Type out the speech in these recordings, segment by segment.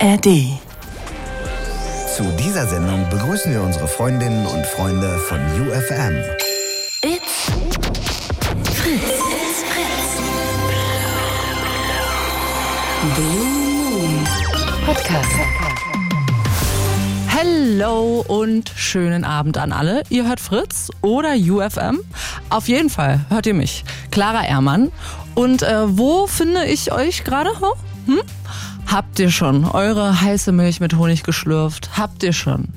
ARD. Zu dieser Sendung begrüßen wir unsere Freundinnen und Freunde von UFM. It's Fritz. It's Fritz. Blue Moon Podcast. Hello und schönen Abend an alle. Ihr hört Fritz oder UFM. Auf jeden Fall hört ihr mich, Clara Ehrmann. Und äh, wo finde ich euch gerade? Hm? Habt ihr schon eure heiße Milch mit Honig geschlürft? Habt ihr schon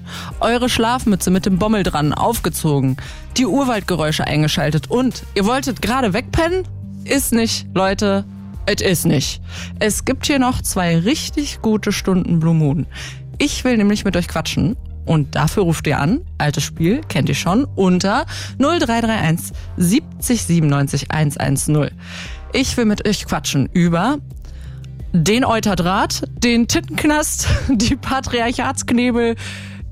eure Schlafmütze mit dem Bommel dran aufgezogen? Die Urwaldgeräusche eingeschaltet und ihr wolltet gerade wegpennen? Ist nicht, Leute. Es ist nicht. Es gibt hier noch zwei richtig gute Stunden Blue Moon. Ich will nämlich mit euch quatschen und dafür ruft ihr an, altes Spiel, kennt ihr schon, unter 0331 70 97 110. Ich will mit euch quatschen über den Euterdraht, den Tittenknast, die Patriarchatsknebel,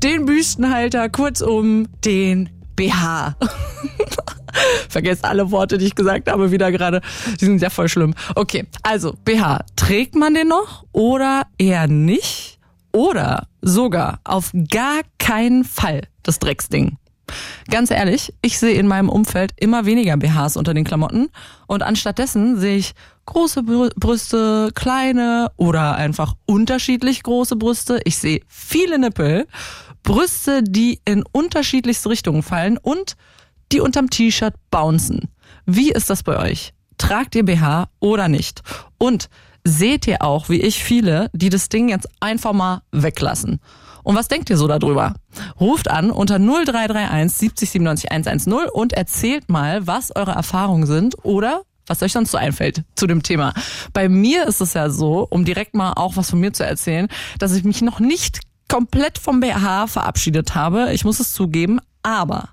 den Büstenhalter, kurzum den BH. Vergesst alle Worte, die ich gesagt habe, wieder gerade. Die sind ja voll schlimm. Okay, also BH. Trägt man den noch oder eher nicht? Oder sogar auf gar keinen Fall das Drecksding? Ganz ehrlich, ich sehe in meinem Umfeld immer weniger BHs unter den Klamotten und anstattdessen sehe ich große Brüste, kleine oder einfach unterschiedlich große Brüste. Ich sehe viele Nippel, Brüste, die in unterschiedlichste Richtungen fallen und die unterm T-Shirt bouncen. Wie ist das bei euch? Tragt ihr BH oder nicht? Und seht ihr auch, wie ich viele, die das Ding jetzt einfach mal weglassen? Und was denkt ihr so darüber? Ruft an unter 0331 70 97 110 und erzählt mal, was eure Erfahrungen sind oder was euch sonst so einfällt zu dem Thema. Bei mir ist es ja so, um direkt mal auch was von mir zu erzählen, dass ich mich noch nicht komplett vom BH verabschiedet habe. Ich muss es zugeben, aber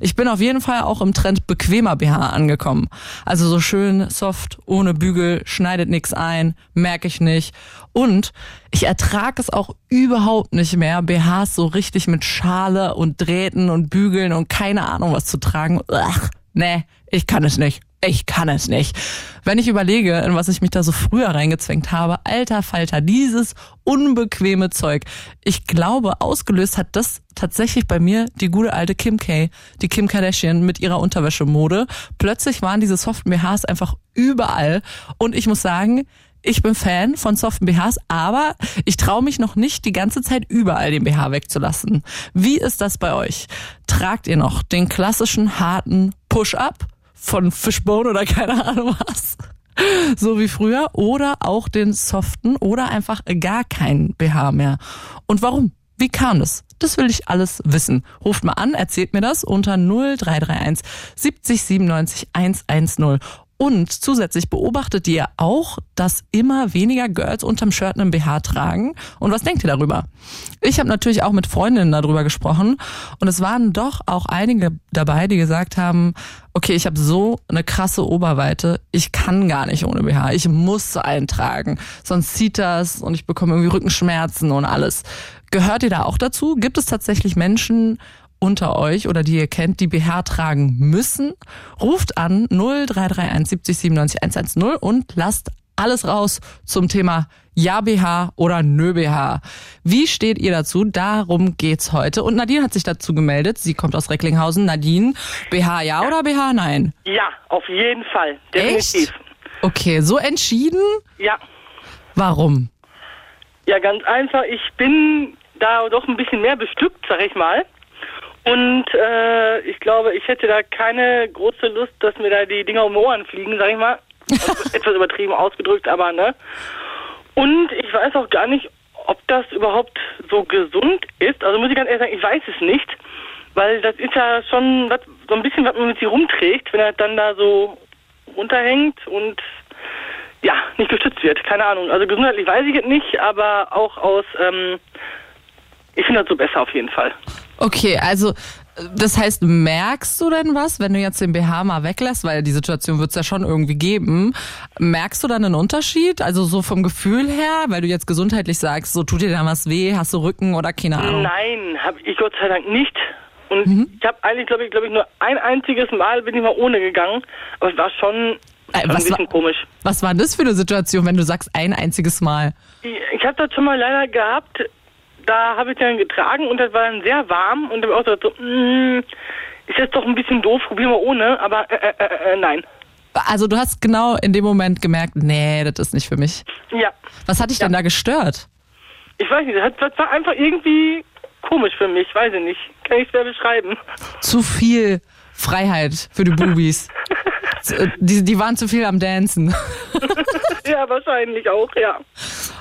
ich bin auf jeden Fall auch im Trend bequemer BH angekommen. Also so schön soft, ohne Bügel, schneidet nichts ein, merke ich nicht. Und ich ertrage es auch überhaupt nicht mehr, BHs so richtig mit Schale und Drähten und Bügeln und keine Ahnung was zu tragen. Ach, nee, ich kann es nicht ich kann es nicht. Wenn ich überlege, in was ich mich da so früher reingezwängt habe, alter Falter, dieses unbequeme Zeug. Ich glaube, ausgelöst hat das tatsächlich bei mir die gute alte Kim K, die Kim Kardashian mit ihrer Unterwäschemode. Plötzlich waren diese soften BHs einfach überall und ich muss sagen, ich bin Fan von soften BHs, aber ich traue mich noch nicht die ganze Zeit überall den BH wegzulassen. Wie ist das bei euch? Tragt ihr noch den klassischen harten Push-up? Von Fishbone oder keine Ahnung was. So wie früher. Oder auch den soften oder einfach gar keinen BH mehr. Und warum? Wie kam das? Das will ich alles wissen. Ruft mal an, erzählt mir das unter 0331 70 97 110. Und zusätzlich beobachtet ihr auch, dass immer weniger Girls unterm Shirt einen BH tragen. Und was denkt ihr darüber? Ich habe natürlich auch mit Freundinnen darüber gesprochen und es waren doch auch einige dabei, die gesagt haben, okay, ich habe so eine krasse Oberweite, ich kann gar nicht ohne BH, ich muss eintragen, sonst zieht das und ich bekomme irgendwie Rückenschmerzen und alles. Gehört ihr da auch dazu? Gibt es tatsächlich Menschen unter euch oder die ihr kennt, die BH tragen müssen? Ruft an 0331 70 97 110 und lasst alles raus zum Thema Ja BH oder Nö BH. Wie steht ihr dazu? Darum geht's heute. Und Nadine hat sich dazu gemeldet. Sie kommt aus Recklinghausen. Nadine, BH ja oder BH nein? Ja, auf jeden Fall. Definitiv. Echt? Okay, so entschieden? Ja. Warum? Ja, ganz einfach. Ich bin da doch ein bisschen mehr bestückt, sag ich mal. Und äh, ich glaube, ich hätte da keine große Lust, dass mir da die Dinger um die Ohren fliegen, sag ich mal. etwas übertrieben ausgedrückt, aber ne. Und ich weiß auch gar nicht, ob das überhaupt so gesund ist. Also muss ich ganz ehrlich sagen, ich weiß es nicht. Weil das ist ja schon was, so ein bisschen, was man mit sich rumträgt, wenn er dann da so runterhängt und ja, nicht gestützt wird. Keine Ahnung. Also gesundheitlich weiß ich es nicht, aber auch aus, ähm, ich finde das so besser auf jeden Fall. Okay, also das heißt, merkst du denn was, wenn du jetzt den BH mal weglässt, weil die Situation wird es ja schon irgendwie geben, merkst du dann einen Unterschied? Also so vom Gefühl her, weil du jetzt gesundheitlich sagst, so tut dir da was weh, hast du Rücken oder keine Ahnung? Nein, habe ich Gott sei Dank nicht. Und mhm. ich habe eigentlich, glaube ich, glaube ich, nur ein einziges Mal bin ich mal ohne gegangen, aber es war schon, äh, was ein bisschen war, komisch. Was war das für eine Situation, wenn du sagst ein einziges Mal? Ich, ich habe das schon mal leider gehabt. Da habe ich dann getragen und das war dann sehr warm und dann habe ich auch so, mm, ist jetzt doch ein bisschen doof, probieren wir ohne, aber äh, äh, äh, äh, nein. Also du hast genau in dem Moment gemerkt, nee, das ist nicht für mich. Ja, Was hat dich denn da gestört? ich weiß nicht, das, war einfach irgendwie komisch für mich, weiß ich nicht. Kann ich schwer beschreiben. Zu viel Freiheit für die Bubis. Z- die, die waren zu viel am Dancen. ja, wahrscheinlich auch, ja.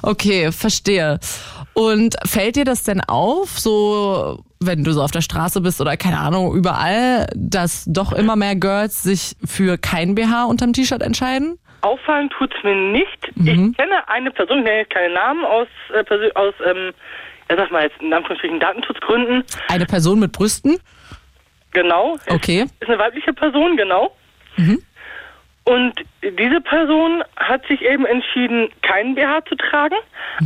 Okay, verstehe. Und fällt dir das denn auf, so wenn du so auf der Straße bist oder keine Ahnung, überall, dass doch immer mehr Girls sich für kein BH unterm T-Shirt entscheiden? Auffallen tut's mir nicht. Ich kenne eine Person, ich nenne jetzt keinen Namen, aus, äh, aus ähm, ja, sag mal jetzt in Anführungsstrichen Datenschutzgründen. Eine Person mit Brüsten? Genau. Okay. Ist eine weibliche Person, genau. Und diese Person hat sich eben entschieden, keinen BH zu tragen.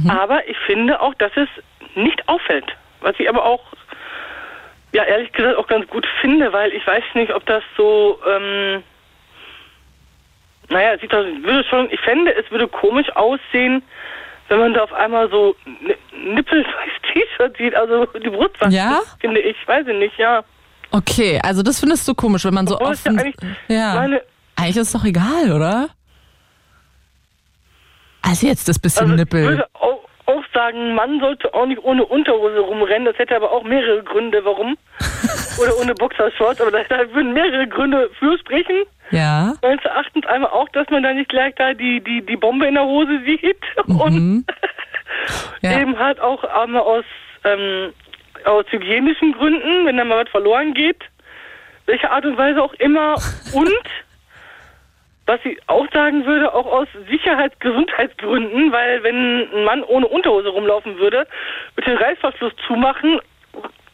Aber ich finde auch, dass es nicht auffällt. Was ich aber auch, ja, ehrlich gesagt auch ganz gut finde, weil ich weiß nicht, ob das so, ähm, naja, sieht doch, würde schon, ich fände, es würde komisch aussehen, wenn man da auf einmal so Ni- nippelweiß T-Shirt sieht, also die Brust was Ja? finde ich, weiß ich nicht, ja. Okay, also das findest du komisch, wenn man so Obwohl ja offen. eigentlich Ja. meine, Eigentlich ist es doch egal, oder? Also jetzt das bisschen Also ich Nippel. würde auch, auch sagen, Mann sollte auch nicht ohne Unterhose rumrennen. Das hätte aber auch mehrere Gründe, warum. Oder ohne Boxershorts. Aber da, da würden mehrere Gründe für sprechen. Ja. Meines Erachtens einmal auch, dass man da nicht gleich da die, die, die Bombe in der Hose sieht. Und Mhm. Ja. eben halt auch einmal aus, ähm, aus hygienischen Gründen, wenn da mal was verloren geht. Welche Art und Weise auch immer. Und was ich auch sagen würde, auch aus Sicherheits-, Gesundheitsgründen, weil wenn ein Mann ohne Unterhose rumlaufen würde, mit dem Reißverschluss zumachen,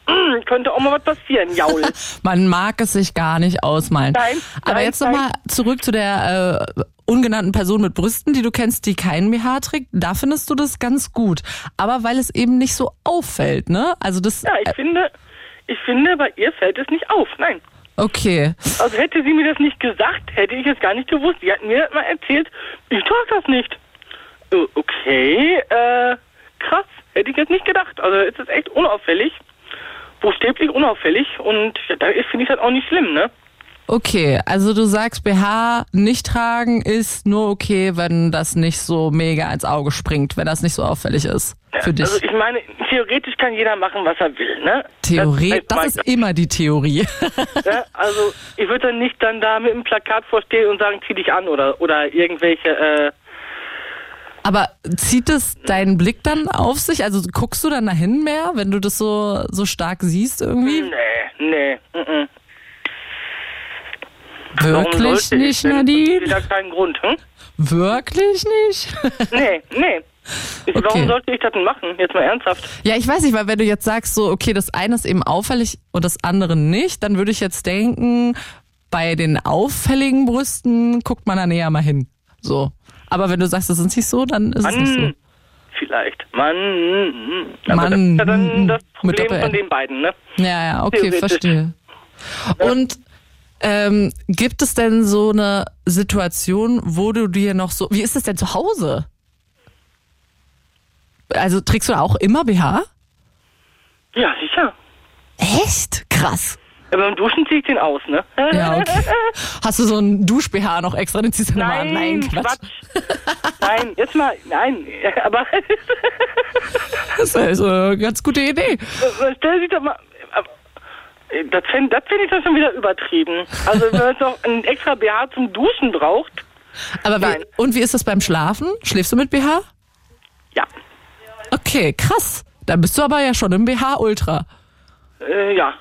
könnte auch mal was passieren, Jaul. Man mag es sich gar nicht ausmalen. Nein, Aber nein, jetzt nochmal zurück zu der äh, ungenannten Person mit Brüsten, die du kennst, die keinen BH trägt. Da findest du das ganz gut. Aber weil es eben nicht so auffällt, ne? Also das. Ja, ich äh, finde, ich finde, bei ihr fällt es nicht auf. Nein. Okay. Also hätte sie mir das nicht gesagt, hätte ich es gar nicht gewusst. Sie hat mir mal erzählt, ich trage das nicht. Okay, äh, krass. Hätte ich jetzt nicht gedacht. Also es ist echt unauffällig. Buchstäblich unauffällig. Und ja, da finde ich das auch nicht schlimm, ne? Okay, also du sagst, BH nicht tragen ist nur okay, wenn das nicht so mega ins Auge springt, wenn das nicht so auffällig ist für dich. Also ich meine, theoretisch kann jeder machen, was er will, ne? Theorie, das mein- ist immer die Theorie. Ja, also ich würde dann nicht dann da mit einem Plakat vorstehen und sagen, zieh dich an oder oder irgendwelche, äh, Aber zieht es deinen Blick dann auf sich? Also guckst du dann dahin mehr, wenn du das so, so stark siehst irgendwie? nee, nee, mm, mm. Wirklich ich nicht, denn? Ich sehe Nadine? da keinen Grund, hm? Wirklich nicht? Nee, nee. Ich, Okay. Warum sollte ich das denn machen? Jetzt mal ernsthaft. ja, ich weiß nicht, weil wenn du jetzt sagst, so, okay, das eine ist eben auffällig und das andere nicht, dann würde ich jetzt denken, bei den auffälligen Brüsten guckt man da näher mal hin. So. Aber wenn du sagst, das ist nicht so, dann ist es nicht so. Mann, vielleicht. Mann. Aber Mann, das ist ja dann das mit Problem von den beiden, ne? Ja, ja, okay, verstehe. Und ähm, gibt es denn so eine Situation, wo du dir noch so, wie ist es denn zu Hause? Also trägst du auch immer BH? Ja, sicher. Echt? Krass. Ja, beim Duschen ziehe ich den aus, ne? Ja, okay. Hast du so einen Dusch-BH noch extra, den ziehst du nochmal an? Nein, Quatsch. nein, jetzt mal, nein, aber Das ist also eine ganz gute Idee. stell sich doch mal. Das finde das find ich dann schon wieder übertrieben. Also wenn man jetzt noch ein extra BH zum Duschen braucht, Aber wie, und wie ist das beim Schlafen? Schläfst du mit BH? ja. Okay, krass. Dann bist du aber ja schon im BH Ultra. Äh, ja.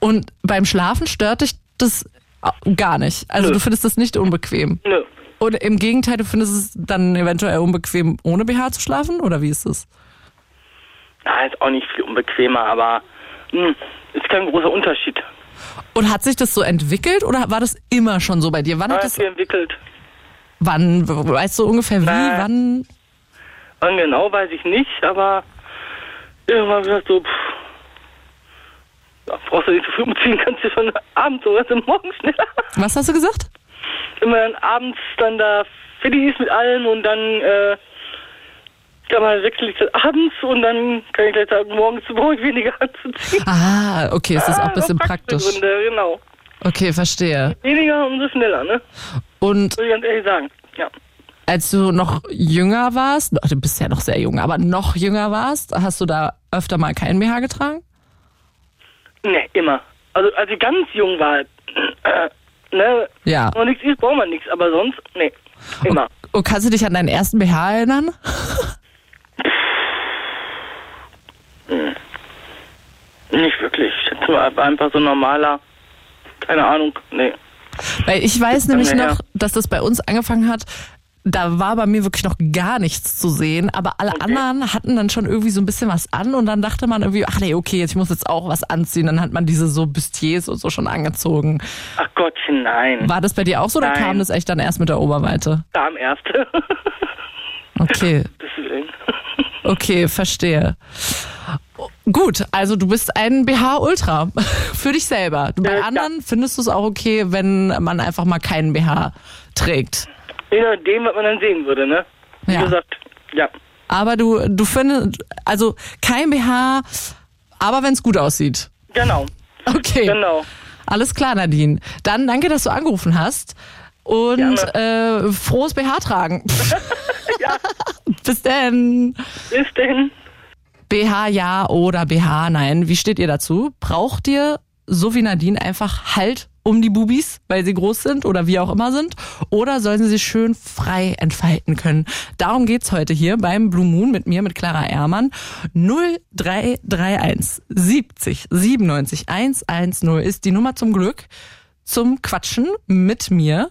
Und beim Schlafen stört dich das gar nicht. Also Nö. du findest das nicht unbequem. Nö. Und im Gegenteil, du findest es dann eventuell unbequem, ohne BH zu schlafen? Oder wie ist es? Na, ist auch nicht viel unbequemer, aber mh, ist kein großer Unterschied. Und hat sich das so entwickelt oder war das immer schon so bei dir? Wann Ja, hat das, entwickelt. wann, weißt du ungefähr wie, Äh. wann? Wann genau, weiß ich nicht, aber irgendwann gesagt so, pff, ja, brauchst du nicht zu früh umziehen, kannst du schon abends oder so morgen schneller. Was hast du gesagt? Wenn man dann abends dann da fertig ist mit allem und dann äh, Dann mal wechsle ich das abends und dann kann ich gleich sagen, morgens brauche ich weniger anzuziehen. Ah, okay, es ist auch ein bisschen praktisch. Gründe, genau. Okay, verstehe. Weniger, umso schneller, ne? Und Muss ich ganz ehrlich sagen. Ja. Als du noch jünger warst, du bist ja noch sehr jung, aber noch jünger warst, hast du da öfter mal keinen BH getragen? Ne, immer. Also als ich ganz jung war, äh, ne, Ja. noch nichts ist, braucht man nichts, aber sonst, ne, immer. Und kannst du dich an deinen ersten BH erinnern? Nicht wirklich. Ich schätze mal, einfach so ein normaler, keine Ahnung, ne. Weil ich weiß nämlich noch, dass das bei uns angefangen hat. Da war bei mir wirklich noch gar nichts zu sehen, aber alle Okay. anderen hatten dann schon irgendwie so ein bisschen was an und dann dachte man irgendwie, ach nee, okay, jetzt, ich muss jetzt auch was anziehen. Dann hat man diese so Bustiers und so schon angezogen. Ach Gottchen, nein. War das bei dir auch so oder Nein. kam das echt dann erst mit der Oberweite? Darmerste. Okay, Deswegen. okay, verstehe. Gut, also du bist ein BH-Ultra für dich selber. Bei ja. anderen findest du es auch okay, wenn man einfach mal keinen BH trägt. Je nachdem, was man dann sehen würde, ne? Wie Ja. gesagt, ja. Aber du, du findest, also kein BH, aber wenn es gut aussieht. Genau, Okay. genau. Alles klar, Nadine. Dann danke, dass du angerufen hast. Und äh, frohes BH tragen. Ja, Bis denn. bis denn. BH ja oder BH nein. Wie steht ihr dazu? Braucht ihr, so wie Nadine, einfach Halt um die Bubis, weil sie groß sind oder wie auch immer sind? Oder sollen sie sich schön frei entfalten können? Darum geht's heute hier beim Blue Moon mit mir, mit Clara Ehrmann. 0331 70 97 110 ist die Nummer zum Glück zum Quatschen mit mir.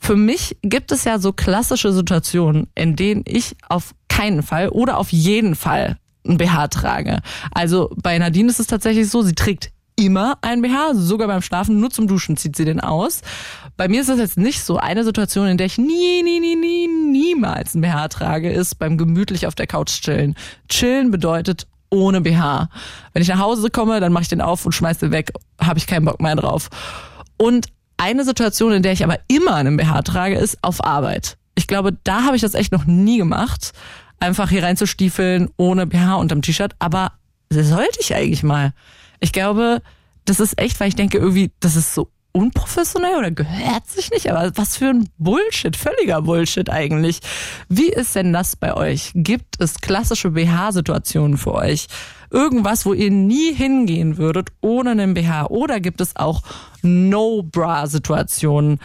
Für mich gibt es ja so klassische Situationen, in denen ich auf keinen Fall oder auf jeden Fall ein BH trage. Also bei Nadine ist es tatsächlich so, sie trägt immer ein BH, sogar beim Schlafen, nur zum Duschen zieht sie den aus. Bei mir ist das jetzt nicht so. Eine Situation, in der ich nie, nie, nie, nie, niemals ein BH trage, ist beim gemütlich auf der Couch chillen. Chillen bedeutet ohne BH. Wenn ich nach Hause komme, dann mache ich den auf und schmeiß den weg. Habe ich keinen Bock mehr drauf. Und eine Situation, in der ich aber immer einen BH trage, ist auf Arbeit. Ich glaube, da habe ich das echt noch nie gemacht. Einfach hier reinzustiefeln ohne BH unterm T-Shirt. Aber sollte ich eigentlich mal. Ich glaube, das ist echt, weil ich denke irgendwie, das ist so unprofessionell oder gehört sich nicht, aber was für ein Bullshit, völliger Bullshit eigentlich. Wie ist denn das bei euch? Gibt es klassische BH-Situationen für euch? Irgendwas, wo ihr nie hingehen würdet ohne einen BH? Oder gibt es auch No-Bra-Situationen?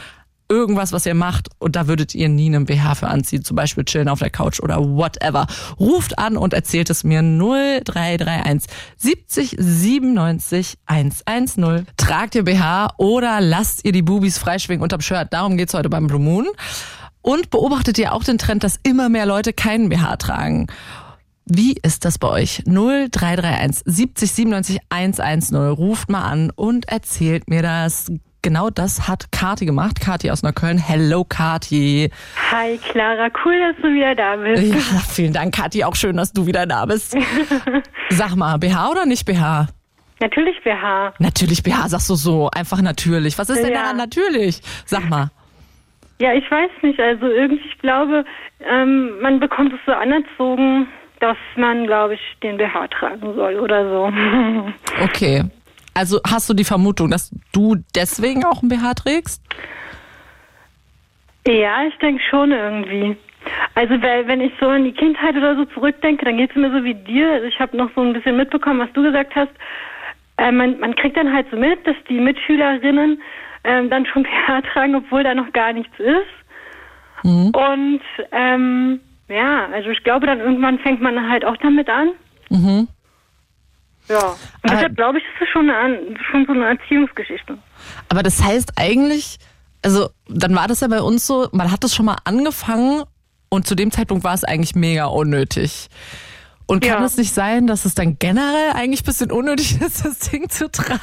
Irgendwas, was ihr macht und da würdet ihr nie einen BH für anziehen, zum Beispiel chillen auf der Couch oder whatever. Ruft an und erzählt es mir 0331 70 97 110. Tragt ihr BH oder lasst ihr die Bubis freischwingen unterm Shirt? Darum geht's heute beim Blue Moon. Und beobachtet ihr auch den Trend, dass immer mehr Leute keinen BH tragen? Wie ist das bei euch? 0331 70 97 110. Ruft mal an und erzählt mir das. Genau das hat Kati gemacht. Kati aus Neukölln. Hello, Kati. Hi Clara, cool, dass du wieder da bist. Ja, vielen Dank, Kati. Auch schön, dass du wieder da bist. Sag mal, BH oder nicht BH? Natürlich BH. Natürlich BH, sagst du so. Einfach natürlich. Was ist denn Ja. daran natürlich? Sag mal. Ja, ich weiß nicht, also irgendwie, ich glaube, ähm, man bekommt es so anerzogen, dass man, glaube ich, den BH tragen soll oder so. Okay. Also hast du die Vermutung, dass du deswegen auch ein BH trägst? ja, ich denke schon irgendwie. Also weil wenn ich so an die Kindheit oder so zurückdenke, dann geht es mir so wie dir. Also ich habe noch so ein bisschen mitbekommen, was du gesagt hast. Äh, man, man kriegt dann halt so mit, dass die Mitschülerinnen ähm, dann schon BH tragen, obwohl da noch gar nichts ist. Und ähm, ja, also ich glaube, dann irgendwann fängt man halt auch damit an. Mhm. Ja. Deshalb glaube ich, ist das schon, eine, schon so eine Erziehungsgeschichte. Aber das heißt eigentlich, also dann war das ja bei uns so, man hat das schon mal angefangen und zu dem Zeitpunkt war es eigentlich mega unnötig. Und kann Ja. es nicht sein, dass es dann generell eigentlich ein bisschen unnötig ist, das Ding zu tragen?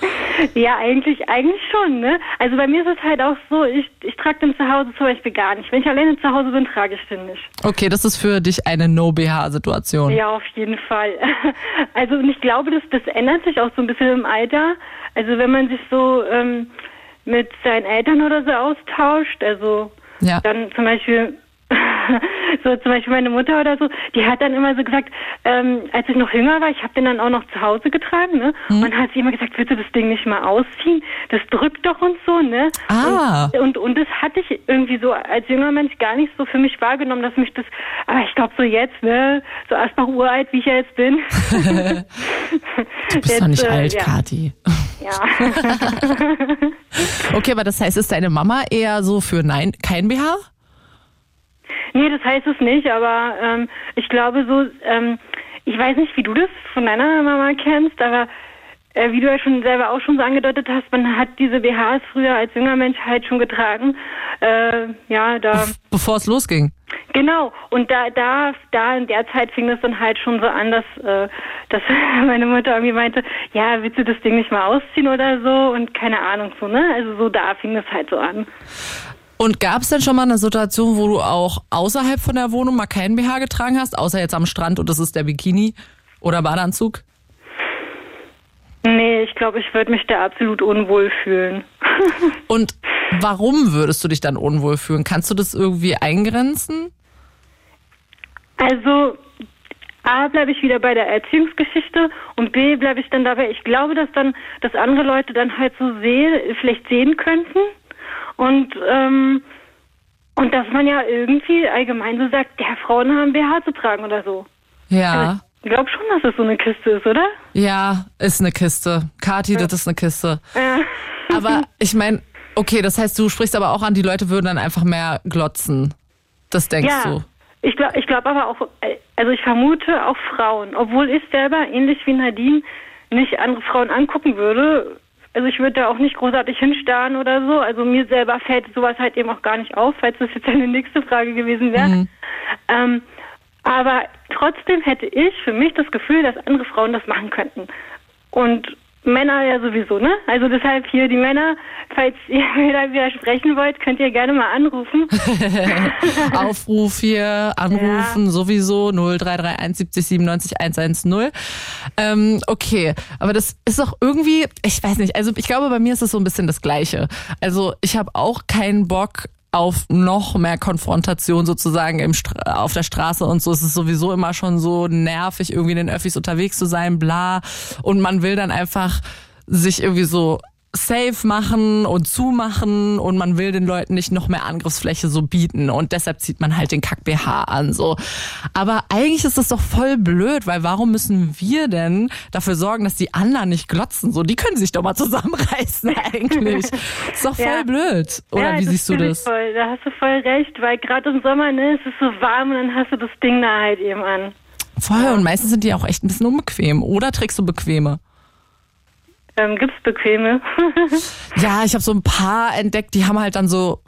Ja, eigentlich, eigentlich schon, ne? Also bei mir ist es halt auch so, ich, ich trage den zu Hause zum Beispiel gar nicht. Wenn ich alleine zu Hause bin, trage ich den nicht. Okay, das ist für dich eine No-BH-Situation. Ja, auf jeden Fall. Also und ich glaube, das, das ändert sich auch so ein bisschen im Alter. Also wenn man sich so ähm, mit seinen Eltern oder so austauscht, also Ja. dann zum Beispiel so zum Beispiel meine Mutter oder so, die hat dann immer so gesagt, ähm, als ich noch jünger war, ich habe den dann auch noch zu Hause getragen, ne? Mhm. Und hat sie immer gesagt, willst du das Ding nicht mal ausziehen? Das drückt doch und so, ne? Ah. Und, und, und das hatte ich irgendwie so als junger Mensch gar nicht so für mich wahrgenommen, dass mich das, aber ich glaube so jetzt, ne? So erst noch uralt, wie ich ja jetzt bin. Du bist doch nicht alt, ja. Kathi. Ja. Okay, aber das heißt, ist deine Mama eher so für nein, kein BH? Nee, das heißt es nicht, aber ähm, ich glaube so, ähm, ich weiß nicht, wie du das von deiner Mama kennst, aber äh, wie du ja schon selber auch schon so angedeutet hast, man hat diese BHs früher als junger Mensch halt schon getragen. Äh, ja, da Bevor es losging. genau. Und da, da, da in der Zeit fing das dann halt schon so an, dass, äh, dass meine Mutter irgendwie meinte, ja, willst du das Ding nicht mal ausziehen oder so und keine Ahnung so, ne? Also so da fing das halt so an. Und gab es denn schon mal eine Situation, wo du auch außerhalb von der Wohnung mal keinen BH getragen hast, außer jetzt am Strand und das ist der Bikini oder Badeanzug? Nee, ich glaube, ich würde mich da absolut unwohl fühlen. Und warum würdest du dich dann unwohl fühlen? Kannst du das irgendwie eingrenzen? Also A bleibe ich wieder bei der Erziehungsgeschichte und B bleibe ich dann dabei. Ich glaube, dass dann, dass andere Leute dann halt so sehen, vielleicht sehen könnten und ähm, und dass man ja irgendwie allgemein so sagt, der Frauen haben BH zu tragen oder so. Ja. Ich glaube schon, dass es so eine Kiste ist, oder? Ja, ist eine Kiste. Kathi, das ist eine Kiste. Ja. Aber ich meine, okay, das heißt, du sprichst aber auch an, die Leute würden dann einfach mehr glotzen. Das denkst ja. du. Ich glaube ich glaub aber auch, äh, also ich vermute auch Frauen, obwohl ich selber ähnlich wie Nadine nicht andere Frauen angucken würde. Also ich würde da auch nicht großartig hinstarren oder so. Also mir selber fällt sowas halt eben auch gar nicht auf, falls das jetzt eine nächste Frage gewesen wäre. Ähm, aber trotzdem hätte ich für mich das Gefühl, dass andere Frauen das machen könnten. Und Männer ja sowieso, ne? Also deshalb hier die Männer, falls ihr da widersprechen wollt, könnt ihr gerne mal anrufen. Aufruf hier, anrufen, sowieso 0331 70 97 110. Ähm, okay, aber das ist doch irgendwie, ich weiß nicht, also ich glaube, bei mir ist es so ein bisschen das Gleiche. Also ich habe auch keinen Bock auf noch mehr Konfrontation sozusagen im Stra auf der Straße und so. Es ist sowieso immer schon so nervig, irgendwie in den Öffis unterwegs zu sein, bla. Und man will dann einfach sich irgendwie so safe machen und zumachen und man will den Leuten nicht noch mehr Angriffsfläche so bieten und deshalb zieht man halt den Kack BH an so. Aber eigentlich ist das doch voll blöd, weil warum müssen wir denn dafür sorgen, dass die anderen nicht glotzen so? Die können sich doch mal zusammenreißen eigentlich. ist doch voll Ja. blöd. Oder ja, wie siehst du das? Voll. Da hast du voll recht, weil gerade im Sommer, ne, es ist so warm und dann hast du das Ding da halt eben an. Voll und meistens sind die auch echt ein bisschen unbequem. Oder trägst du bequeme? Ähm, gibt's bequeme? Ja, ich habe so ein paar entdeckt, die haben halt dann so,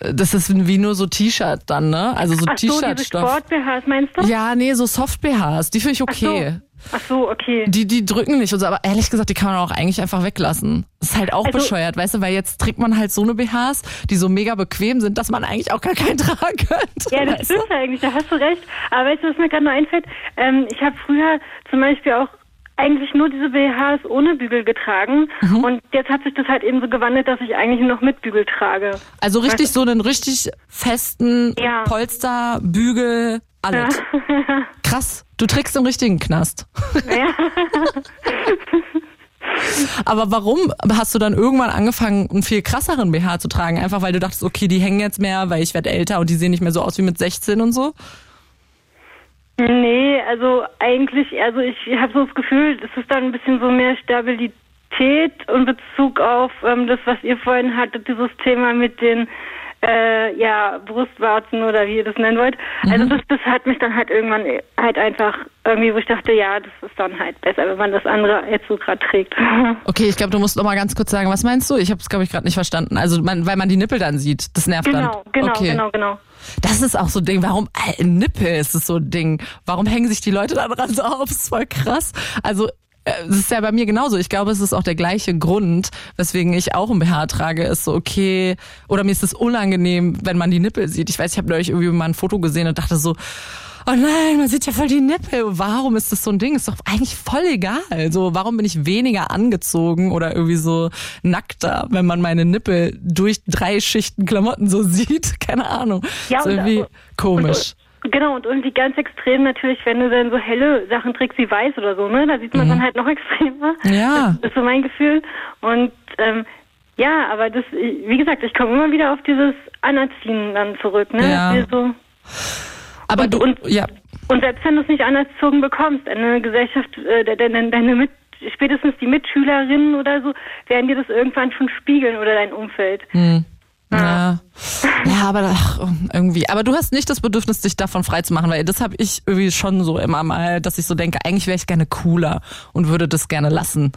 äh, das ist wie nur so T-Shirt dann, ne? Also so Ach so, T-Shirt-Stoff. Sport-BHs meinst du? Ja, nee, so Soft-BHs, die finde ich okay. Ach so, okay. Die, die drücken nicht und so, aber ehrlich gesagt, die kann man auch eigentlich einfach weglassen. Das ist halt auch Also- bescheuert, weißt du, weil jetzt trägt man halt so eine BHs, die so mega bequem sind, dass man eigentlich auch gar keinen tragen könnte. Ja, das weißt du? stimmt eigentlich, da hast du recht. Aber weißt du, was mir gerade noch einfällt? Ähm, ich habe früher zum Beispiel auch eigentlich nur diese BHs ohne Bügel getragen Mhm. und jetzt hat sich das halt eben so gewandelt, dass ich eigentlich nur noch mit Bügel trage. Also richtig so einen richtig festen Ja. Polster, Bügel, alles. Krass, du trägst den richtigen Knast. Ja. Aber warum hast du dann irgendwann angefangen, einen viel krasseren BH zu tragen? Einfach weil du dachtest, okay, die hängen jetzt mehr, weil ich werde älter und die sehen nicht mehr so aus wie mit 16 und so? Nee, also eigentlich, also ich habe so das Gefühl, es ist dann ein bisschen so mehr Stabilität in Bezug auf ähm, das, was ihr vorhin hattet, dieses Thema mit den äh, ja, Brustwarzen oder wie ihr das nennen wollt. Also das, das hat mich dann halt irgendwann halt einfach irgendwie, wo ich dachte, ja, das ist dann halt besser, wenn man das andere jetzt so gerade trägt. Okay, ich glaube, du musst noch mal ganz kurz sagen, was meinst du? Ich habe es, glaube ich, gerade nicht verstanden. Also, man, weil man die Nippel dann sieht. Das nervt genau, dann. genau, okay. genau, genau. Das ist auch so ein Ding. Warum, äh, Nippel ist es so ein Ding. Warum hängen sich die Leute da dran so auf? Das ist voll krass. Also, äh, es ist ja bei mir genauso. Ich glaube, es ist auch der gleiche Grund, weswegen ich auch ein BH trage, ist so, okay, oder mir ist es unangenehm, wenn man die Nippel sieht. Ich weiß, ich habe neulich irgendwie mal ein Foto gesehen und dachte so, oh nein, man sieht ja voll die Nippel. Warum ist das so ein Ding? Ist doch eigentlich voll egal. So, warum bin ich weniger angezogen oder irgendwie so nackter, wenn man meine Nippel durch drei Schichten Klamotten so sieht? Keine Ahnung. Ja, ist irgendwie und- komisch. Und, genau, und irgendwie ganz extrem natürlich, wenn du dann so helle Sachen trägst wie weiß oder so, ne? Da sieht man dann halt noch extremer. Mhm. Ja. Das ist so mein Gefühl. Und ähm, ja, aber das, wie gesagt, ich komme immer wieder auf dieses Anerziehen dann zurück, ne? Ja. So, Aber und- du, und- ja, und selbst wenn du es nicht anerzogen bekommst, eine Gesellschaft, äh, de- de- deine mit, spätestens die Mitschülerinnen oder so, werden dir das irgendwann schon spiegeln oder dein Umfeld. Hm. Ja. ja, aber ach, irgendwie. Aber du hast nicht das Bedürfnis, dich davon frei zu machen, weil das habe ich irgendwie schon so immer mal, dass ich so denke, eigentlich wäre ich gerne cooler und würde das gerne lassen.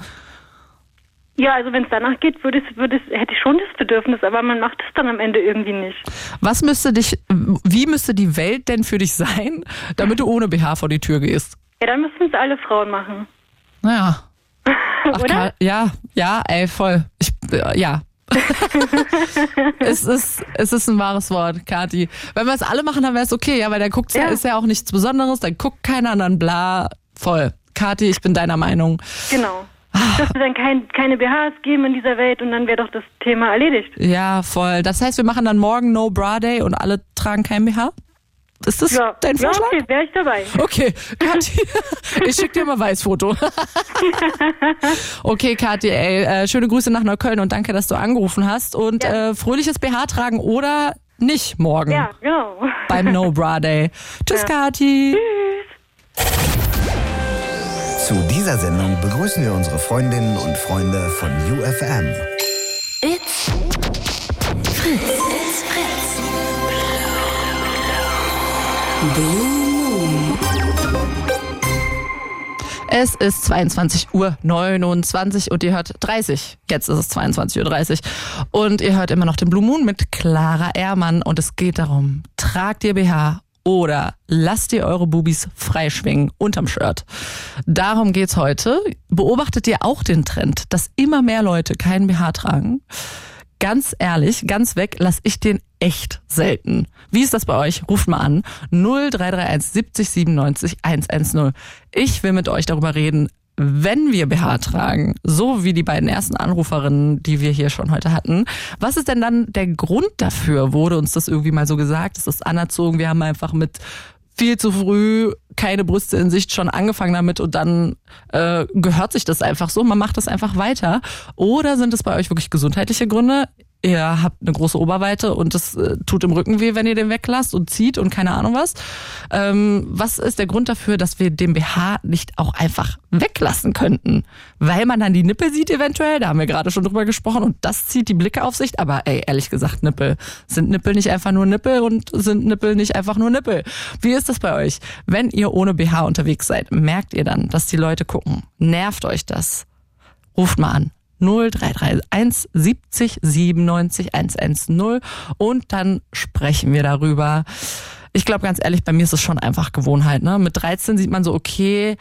Ja, also wenn es danach geht, würde würde hätte ich schon das Bedürfnis, aber man macht es dann am Ende irgendwie nicht. Was müsste dich, wie müsste die Welt denn für dich sein, damit du ohne BH vor die Tür gehst? Ja, dann müssten es alle Frauen machen. Naja. Ach, Oder? Ja, ja, ey, voll. Ich, äh, ja. es, ist, es ist ein wahres Wort, Kathi. Wenn wir es alle machen, dann wäre es okay, ja, weil dann guckt ja. Ja. ist ja auch nichts Besonderes, dann guckt keiner, dann bla, voll. Kathi, ich bin deiner Meinung. Genau. Dass wir dann kein, keine BHs geben in dieser Welt und dann wäre doch das Thema erledigt. Ja, voll. Das heißt, wir machen dann morgen No Bra Day und alle tragen kein BH? Ist das Ja, dein ja Vorschlag? okay, wäre ich dabei. Okay, Kathi, ich schick dir mal Weißfoto. okay, Kathi, ey, äh, schöne Grüße nach Neukölln und danke, dass du angerufen hast. Und Ja. äh, fröhliches BH tragen oder nicht morgen Ja, genau. beim No Bra Day. Tschüss, Kathi. Zu dieser Sendung begrüßen wir unsere Freundinnen und Freunde von UFM. It's Fritz. It's Fritz. Blue Moon. Es ist 22 Uhr 29 und ihr hört 30. Jetzt ist es 22 Uhr 30. Und ihr hört immer noch den Blue Moon mit Clara Ehrmann und es geht darum, tragt ihr BH oder lasst ihr eure Bubis freischwingen unterm Shirt. Darum geht's heute. Beobachtet ihr auch den Trend, dass immer mehr Leute keinen BH tragen? Ganz ehrlich, ganz weg, lass ich den echt selten. Wie ist das bei euch? Ruft mal an. 0331 70 97 110. Ich will mit euch darüber reden, wenn wir BH tragen, so wie die beiden ersten Anruferinnen, die wir hier schon heute hatten. Was ist denn dann der Grund dafür? Wurde uns das irgendwie mal so gesagt? Ist das anerzogen? Wir haben einfach mit viel zu früh keine Brüste in Sicht schon angefangen damit und dann äh, gehört sich das einfach so, man macht das einfach weiter. Oder sind es bei euch wirklich gesundheitliche Gründe? Ihr habt eine große Oberweite und es äh, tut im Rücken weh, wenn ihr den weglasst und zieht und keine Ahnung was. Ähm, was ist der Grund dafür, dass wir den BH nicht auch einfach weglassen könnten? Weil man dann die Nippel sieht eventuell, da haben wir gerade schon drüber gesprochen und das zieht die Blicke auf sich. Aber ey, ehrlich gesagt, Nippel. Sind Nippel nicht einfach nur Nippel und sind Nippel nicht einfach nur Nippel? Wie ist das bei euch? Wenn ihr ohne BH unterwegs seid, merkt ihr dann, dass die Leute gucken? Nervt euch das? Ruft mal an. 0331 70 97 110 und dann sprechen wir darüber. Ich glaube ganz ehrlich, bei mir ist es schon einfach Gewohnheit. Ne? Mit 13 sieht man so, okay,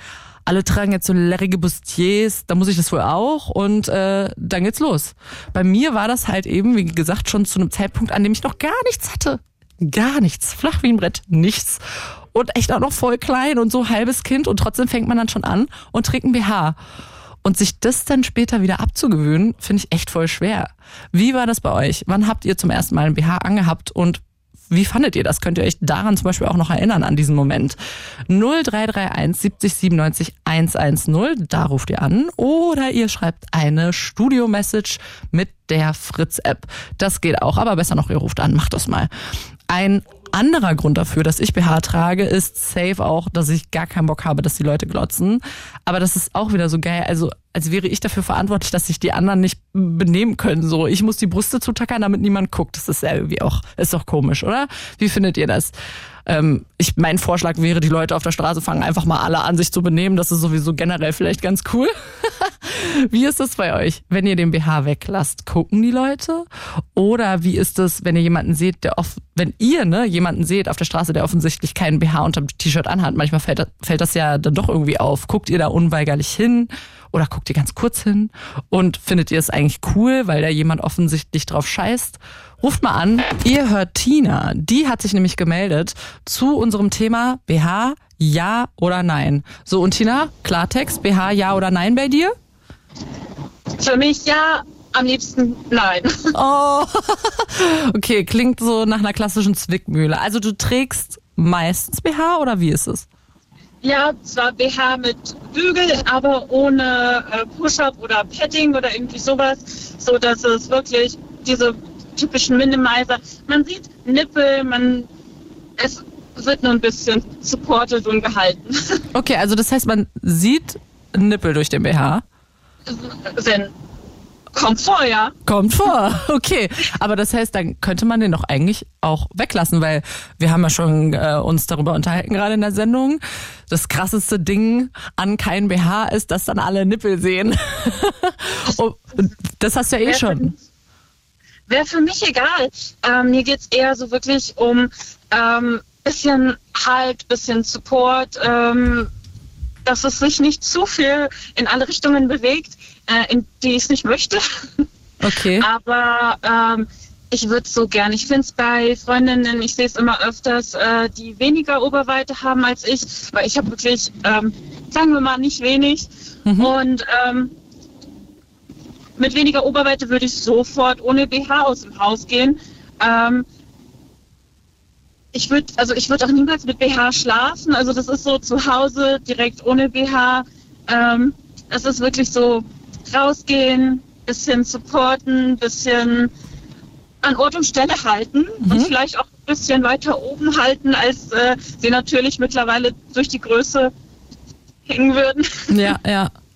alle tragen jetzt so lärrige Bustiers, da muss ich das wohl auch und äh, dann geht's los. Bei mir war das halt eben, wie gesagt, schon zu einem Zeitpunkt, an dem ich noch gar nichts hatte. Gar nichts. Flach wie ein Brett, nichts. Und echt auch noch voll klein und so halbes Kind und trotzdem fängt man dann schon an und trägt ein BH. Und sich das dann später wieder abzugewöhnen, finde ich echt voll schwer. Wie war das bei euch? Wann habt ihr zum ersten Mal ein BH angehabt und wie fandet ihr das? Könnt ihr euch daran zum Beispiel auch noch erinnern, an diesen Moment? 0331 70 97 110, da ruft ihr an. Oder ihr schreibt eine Studio-Message mit der Fritz-App. Das geht auch, aber besser noch, ihr ruft an, macht das mal. Ein anderer Grund dafür, dass ich BH trage, ist safe auch, dass ich gar keinen Bock habe, dass die Leute glotzen. Aber das ist auch wieder so geil. Also, als wäre ich dafür verantwortlich, dass sich die anderen nicht benehmen können. So, ich muss die Brüste zutackern, damit niemand guckt. Das ist ja irgendwie auch, ist doch komisch, oder? Wie findet ihr das? Ähm, ich, mein Vorschlag wäre, die Leute auf der Straße fangen einfach mal alle an, sich zu benehmen. Das ist sowieso generell vielleicht ganz cool. Wie ist das bei euch? Wenn ihr den BH weglasst, gucken die Leute? Oder wie ist es, wenn ihr jemanden seht, der oft, wenn ihr ne, jemanden seht auf der Straße, der offensichtlich keinen BH unterm T-Shirt anhat, manchmal fällt, das- fällt das ja dann doch irgendwie auf. Guckt ihr da unweigerlich hin? Oder guckt ihr ganz kurz hin und findet ihr es eigentlich cool, weil da jemand offensichtlich drauf scheißt? Ruft mal an. Ihr hört Tina. Die hat sich nämlich gemeldet zu unserem Thema BH, ja oder nein. So, und Tina, Klartext, BH, ja oder nein bei dir? Für mich ja, am liebsten nein. Oh, okay, klingt so nach einer klassischen Zwickmühle. Also du trägst meistens BH oder wie ist es? Ja, zwar BH mit Bügel, aber ohne äh, Push-Up oder Padding oder irgendwie sowas, so dass es wirklich diese typischen Minimizer, man sieht Nippel, man, es wird nur ein bisschen supported und gehalten. Okay, also das heißt, man sieht Nippel durch den BH? Denn kommt vor, ja. Kommt vor, okay. Aber das heißt, dann könnte man den doch eigentlich auch weglassen, weil wir haben ja schon äh, uns darüber unterhalten gerade in der Sendung. Das krasseste Ding an kein BH ist, dass dann alle Nippel sehen. Und das hast du ja eh schon. Wäre für mich egal. Ähm, mir geht's eher so wirklich um ähm, bisschen Halt, bisschen Support, ähm, dass es sich nicht zu viel in alle Richtungen bewegt, äh, in die ich es nicht möchte. Okay. Aber ähm, ich würde so gern. Ich finde es bei Freundinnen, ich sehe es immer öfters, äh, die weniger Oberweite haben als ich, weil ich habe wirklich, ähm, sagen wir mal, nicht wenig. Und ähm, mit weniger Oberweite würde ich sofort ohne BH aus dem Haus gehen. Ähm, ich würde, also ich würde auch niemals mit BH schlafen. Also das ist so zu Hause direkt ohne BH. Ähm, es ist wirklich so rausgehen, bisschen supporten, bisschen an Ort und Stelle halten und vielleicht auch ein bisschen weiter oben halten, als äh, sie natürlich mittlerweile durch die Größe hängen würden. Ja, ja.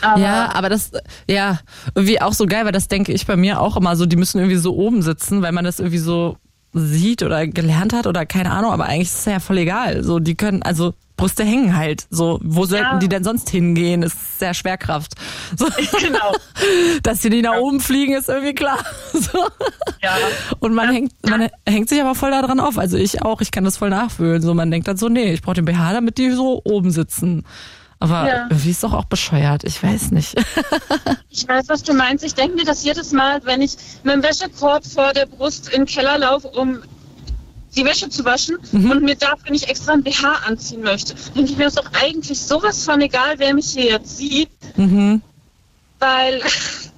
Aber Ja, aber das, ja, irgendwie auch so geil, weil das denke ich bei mir auch immer so, die müssen irgendwie so oben sitzen, weil man das irgendwie so sieht oder gelernt hat oder keine Ahnung, aber eigentlich ist es ja voll egal. So, die können, also Brüste hängen halt. So, wo sollten Ja. die denn sonst hingehen? Ist sehr Schwerkraft. So, genau. dass die nicht nach oben fliegen, ist irgendwie klar. So. Ja. Und man hängt, man hängt sich aber voll daran auf. Also ich auch, ich kann das voll nachfühlen. So, man denkt dann so, nee, ich brauche den BH, damit die so oben sitzen. Aber Ja. irgendwie ist doch auch bescheuert. Ich weiß nicht. Ich weiß, was du meinst. Ich denke mir das jedes Mal, wenn ich mit dem Wäschekorb vor der Brust in den Keller laufe, um die Wäsche zu waschen und mir dafür nicht extra ein BH anziehen möchte. Denke ich mir, ist doch eigentlich sowas von egal, wer mich hier jetzt sieht. Weil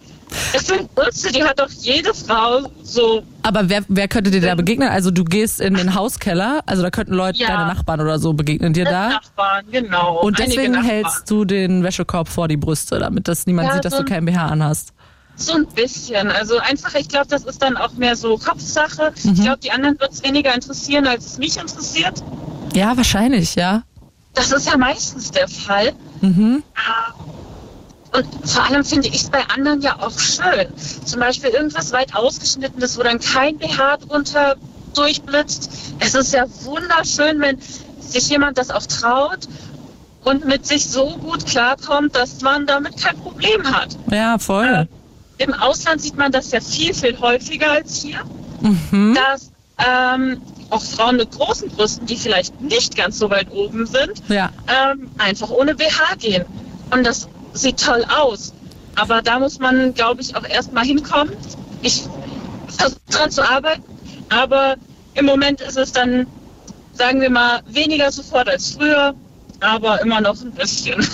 es sind Brüste, die hat doch jede Frau so. Aber wer, wer könnte dir da begegnen? Also du gehst in den Hauskeller, also da könnten Leute, Ja. deine Nachbarn oder so begegnen dir da. Nachbarn, genau. Und deswegen hältst du den Wäschekorb vor die Brüste, damit das niemand Ja, sieht, dass so du ein- kein BH anhast. So ein bisschen. Also einfach, ich glaube, das ist dann auch mehr so Kopfsache. Mhm. Ich glaube, die anderen wird es weniger interessieren, als es mich interessiert. Ja, wahrscheinlich, ja. Das ist ja meistens der Fall. Mhm. Ah. Und vor allem finde ich es bei anderen ja auch schön. Zum Beispiel irgendwas weit ausgeschnittenes, wo dann kein BH drunter durchblitzt. Es ist ja wunderschön, wenn sich jemand das auch traut und mit sich so gut klarkommt, dass man damit kein Problem hat. Ja, voll. Im Ausland sieht man das ja viel, viel häufiger als hier, Mhm. dass ähm, auch Frauen mit großen Brüsten, die vielleicht nicht ganz so weit oben sind, Ja. ähm, einfach ohne BH gehen. Und das sieht toll aus. Aber da muss man, glaube ich, auch erstmal hinkommen. Ich versuche dran zu arbeiten, aber im Moment ist es dann, sagen wir mal, weniger sofort als früher, aber immer noch ein bisschen.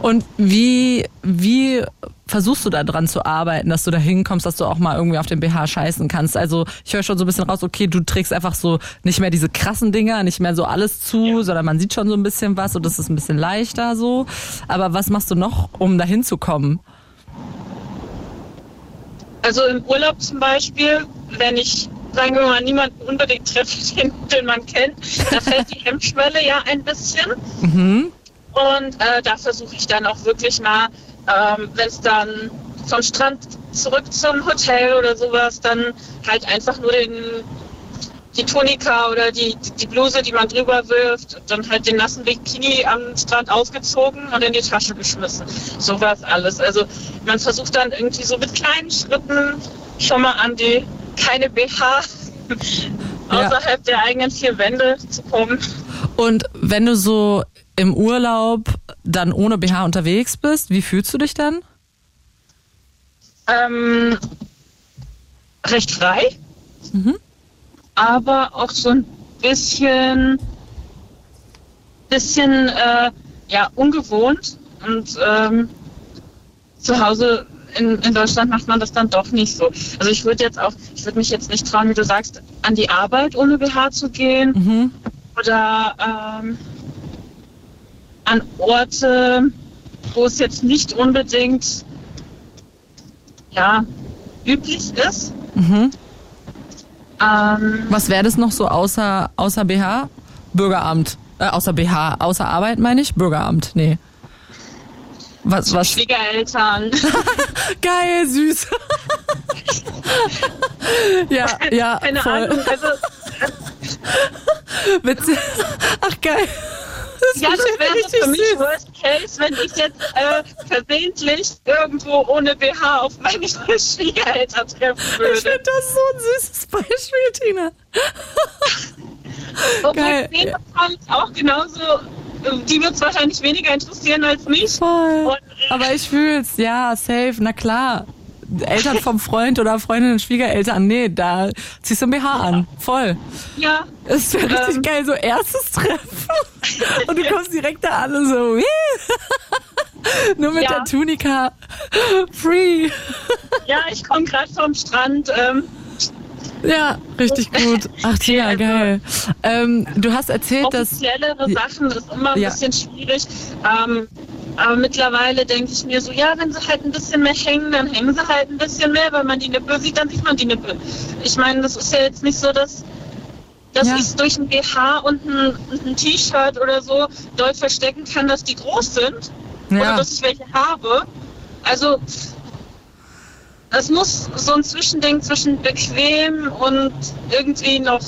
Und wie, wie versuchst du da dran zu arbeiten, dass du da hinkommst, dass du auch mal irgendwie auf den BH scheißen kannst? Also ich höre schon so ein bisschen raus, okay, du trägst einfach so nicht mehr diese krassen Dinger, nicht mehr so alles zu, sondern man sieht schon so ein bisschen was und das ist ein bisschen leichter so. Aber was machst du noch, um da hinzukommen? Also im Urlaub zum Beispiel, wenn ich, sagen wir mal, niemanden unbedingt treffe, den, den man kennt, da fällt die Hemmschwelle ja ein bisschen. Und äh, da versuche ich dann auch wirklich mal, ähm, wenn es dann vom Strand zurück zum Hotel oder sowas, dann halt einfach nur den, die Tunika oder die, die Bluse, die man drüber wirft, und dann halt den nassen Bikini am Strand ausgezogen und in die Tasche geschmissen. Sowas alles. Also man versucht dann irgendwie so mit kleinen Schritten schon mal an die keine BH Ja. außerhalb der eigenen vier Wände zu kommen. Und wenn du so im Urlaub dann ohne BH unterwegs bist, wie fühlst du dich dann? Ähm, recht frei, aber auch so ein bisschen, bisschen äh, ja, ungewohnt. Und ähm, zu Hause in, in Deutschland macht man das dann doch nicht so. Also ich würde jetzt auch, ich würde mich jetzt nicht trauen, wie du sagst, an die Arbeit ohne BH zu gehen oder ähm, an Orte, wo es jetzt nicht unbedingt ja, üblich ist. Ähm, Was wäre das noch so außer, außer BH? Bürgeramt. Äh, außer BH, außer Arbeit meine ich? Bürgeramt, nee. Was, was? Schwiegereltern. Geil, süß. ja, ja, Keine voll. Ahnung. Also, Witzig. Ach, geil. Das ja, das ist wäre für mich süß. Worst Case, wenn ich jetzt äh, versehentlich irgendwo ohne BH auf meine Schwiegereltern treffen Ich würde. finde das so ein süßes Beispiel, Tina. Bei denen kommt auch genauso, äh, die wird es wahrscheinlich weniger interessieren als mich. Voll. Und, Aber ich fühl's, ja, safe, na klar. Eltern vom Freund oder Freundinnen, Schwiegereltern, nee, da ziehst du ein BH an. Voll. ja, Es wäre richtig Ähm. geil, so erstes Treffen. Und du kommst direkt da an und so, nur mit Ja. der Tunika. Free. ja, ich komme gerade vom Strand. Ähm, Ja, richtig gut. Ach, Tina, also- geil. Ähm, du hast erzählt, dass. offiziellere Sachen ist immer ein Ja. bisschen schwierig. Ähm, aber mittlerweile denke ich mir so, ja, wenn sie halt ein bisschen mehr hängen, dann hängen sie halt ein bisschen mehr. Wenn man die Nippel sieht, dann sieht man die Nippel. Ich meine, das ist ja jetzt nicht so, dass, dass Ja. ich es durch ein BH und ein, ein T-Shirt oder so dort verstecken kann, dass die groß sind. Oder Ja, dass ich welche habe. Also es muss so ein Zwischending zwischen bequem und irgendwie noch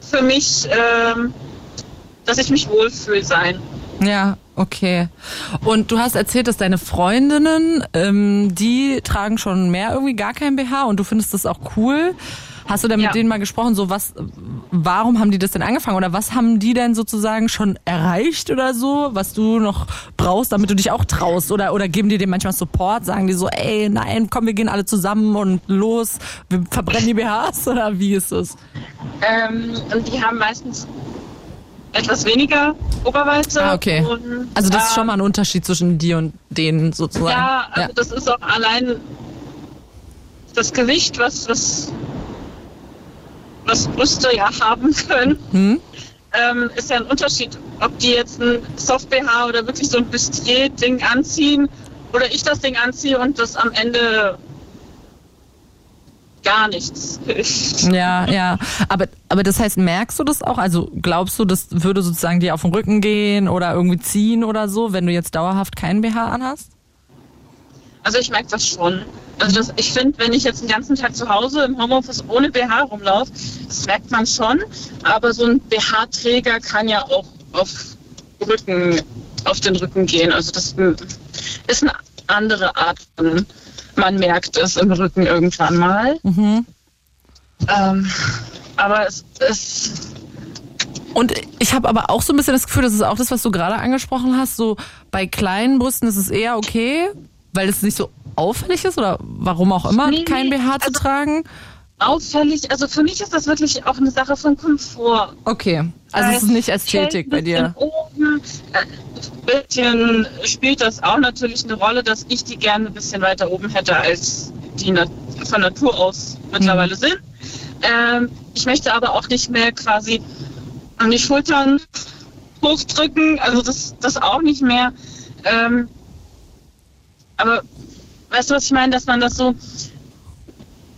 für mich, ähm, dass ich mich wohlfühle sein. Ja, okay. Und du hast erzählt, dass deine Freundinnen, ähm, die tragen schon mehr irgendwie gar kein BH und du findest das auch cool. Hast du denn mit Ja. denen mal gesprochen, so was, warum haben die das denn angefangen oder was haben die denn sozusagen schon erreicht oder so, was du noch brauchst, damit du dich auch traust oder, oder geben die dir manchmal Support, sagen die so, ey, nein, komm, wir gehen alle zusammen und los, wir verbrennen die BHs oder wie ist das? Ähm, und die haben meistens etwas weniger Oberweite. Ah, okay. Und, Also das ist schon ähm, mal ein Unterschied zwischen dir und denen sozusagen. Ja, also das ist auch allein das Gewicht, was, was, was Brüste ja haben können. Hm? ähm, ist ja ein Unterschied, ob die jetzt ein Soft-BH oder wirklich so ein Bustier-Ding anziehen oder ich das Ding anziehe und das am Ende gar nichts. Ja, ja. Aber, aber das heißt, merkst du das auch? Also glaubst du, das würde sozusagen dir auf den Rücken gehen oder irgendwie ziehen oder so, wenn du jetzt dauerhaft keinen BH anhast? Also ich merke das schon. Also das, ich finde, wenn ich jetzt den ganzen Tag zu Hause im Homeoffice ohne BH rumlaufe, das merkt man schon. Aber so ein BH-Träger kann ja auch auf Rücken, auf den Rücken gehen. Also das ist eine andere Art von, man merkt es im Rücken irgendwann mal. Ähm, aber es ist Und ich habe aber auch so ein bisschen das Gefühl, das ist auch das, was du gerade angesprochen hast, so bei kleinen Brüsten ist es eher okay, weil es nicht so auffällig ist oder warum auch immer, Nee, kein BH zu also- tragen. Auffällig. Also für mich ist das wirklich auch eine Sache von Komfort. Okay, also es ist nicht Ästhetik bei dir. Oben, äh, ein bisschen spielt das auch natürlich eine Rolle, dass ich die gerne ein bisschen weiter oben hätte, als die von Natur aus mittlerweile Mhm. sind. Ähm, ich möchte aber auch nicht mehr quasi an die Schultern hochdrücken, also das, das auch nicht mehr. Ähm, aber weißt du, was ich meine, dass man das so